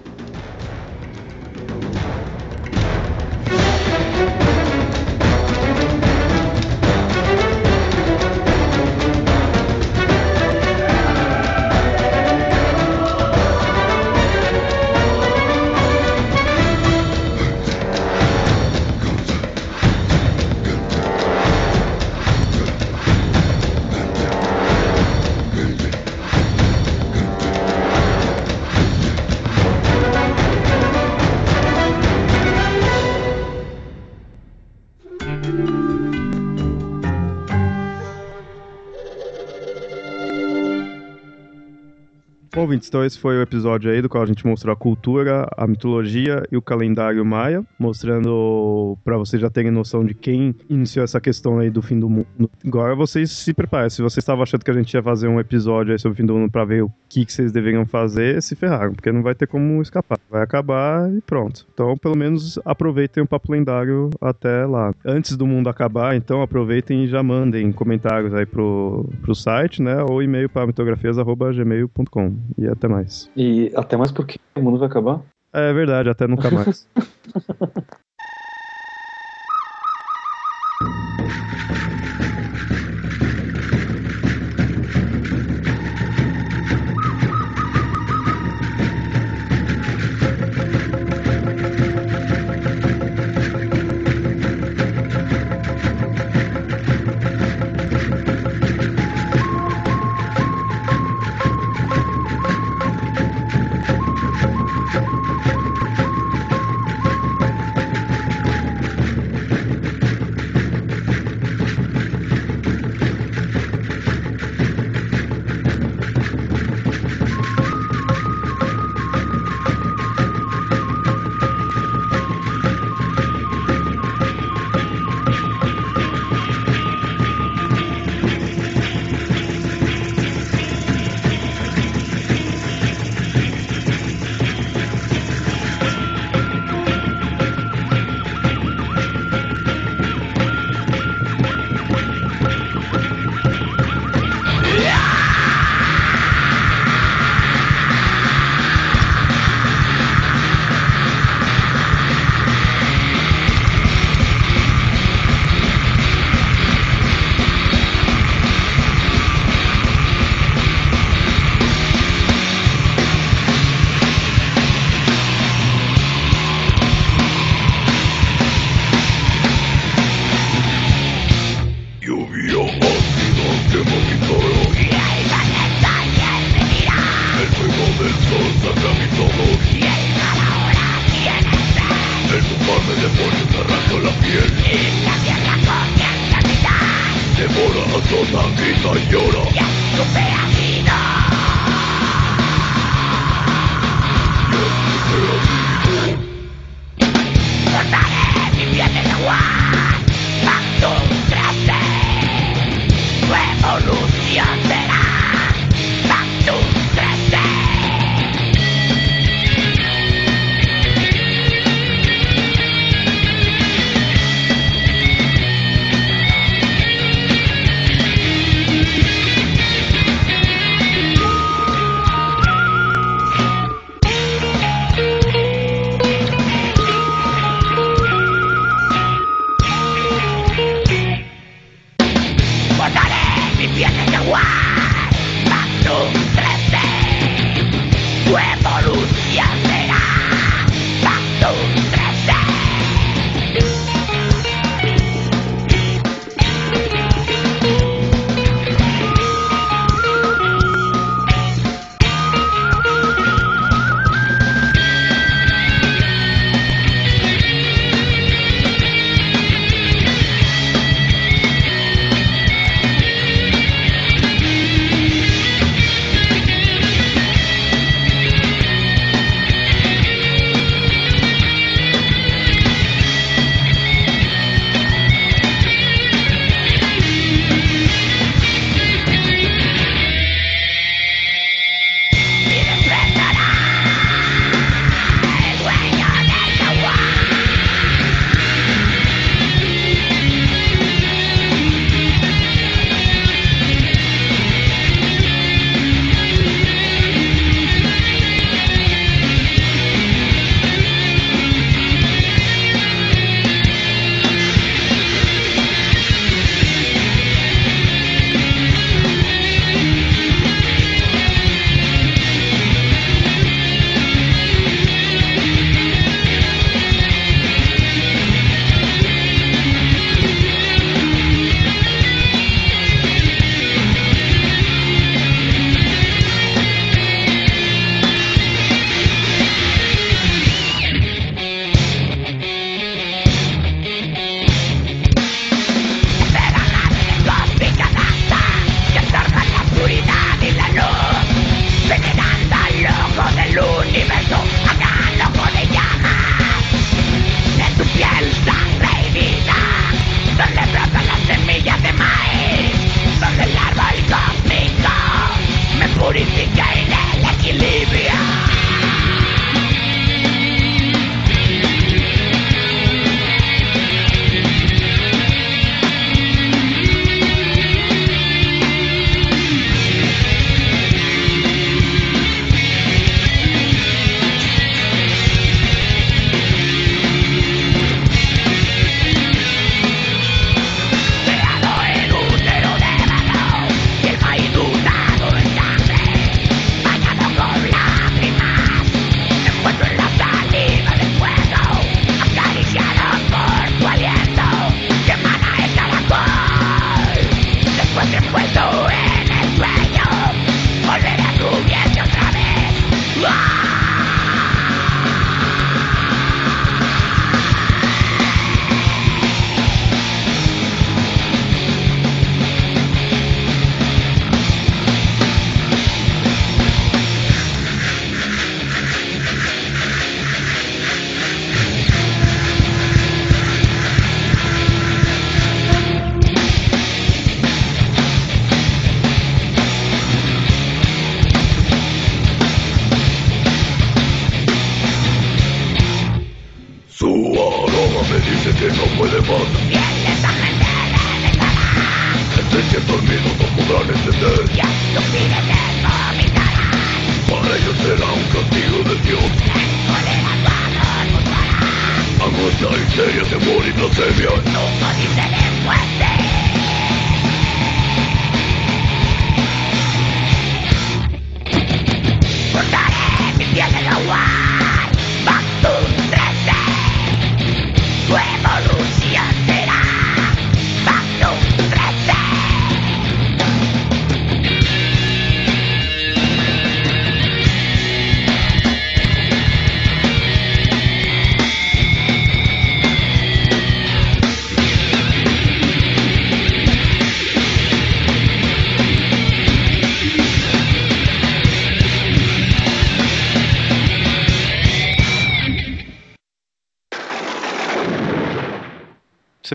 Então esse foi o episódio aí do qual a gente mostrou a cultura, a mitologia e o calendário maia, mostrando para vocês já terem noção de quem iniciou essa questão aí do fim do mundo. Agora vocês se preparem, se vocês estavam achando que a gente ia fazer um episódio aí sobre o fim do mundo para ver o que, que vocês deveriam fazer, se ferraram, porque não vai ter como escapar. Vai acabar e pronto. Então, pelo menos aproveitem o papo lendário até lá. Antes do mundo acabar, então aproveitem e já mandem comentários aí pro, pro site, né, ou e-mail para mitografias@gmail.com. E até mais. E até mais porque o mundo vai acabar? É verdade, até nunca mais.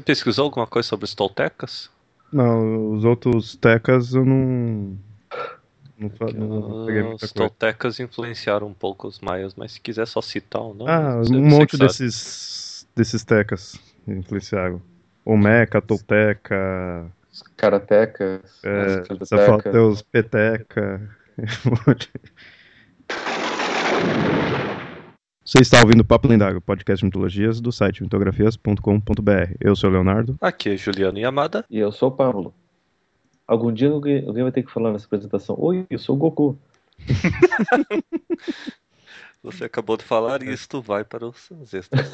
pesquisou alguma coisa sobre os toltecas? Não, os outros tecas eu não. Não, não peguei muita Os coisa. toltecas influenciaram um pouco os maias, mas se quiser só citar o nome. Ah, um monte desses, desses tecas influenciaram. Olmeca, Tolteca, Karatecas, é. Deus, Peteca. um monte. Você está ouvindo Papo Lendário, podcast de mitologias do site mitografias.com.br. Eu sou o Leonardo. Aqui é Juliano Yamada. E eu sou o Pablo. Algum dia alguém, alguém vai ter que falar nessa apresentação. Oi, eu sou o Goku. Você acabou de falar e isto vai para os extras.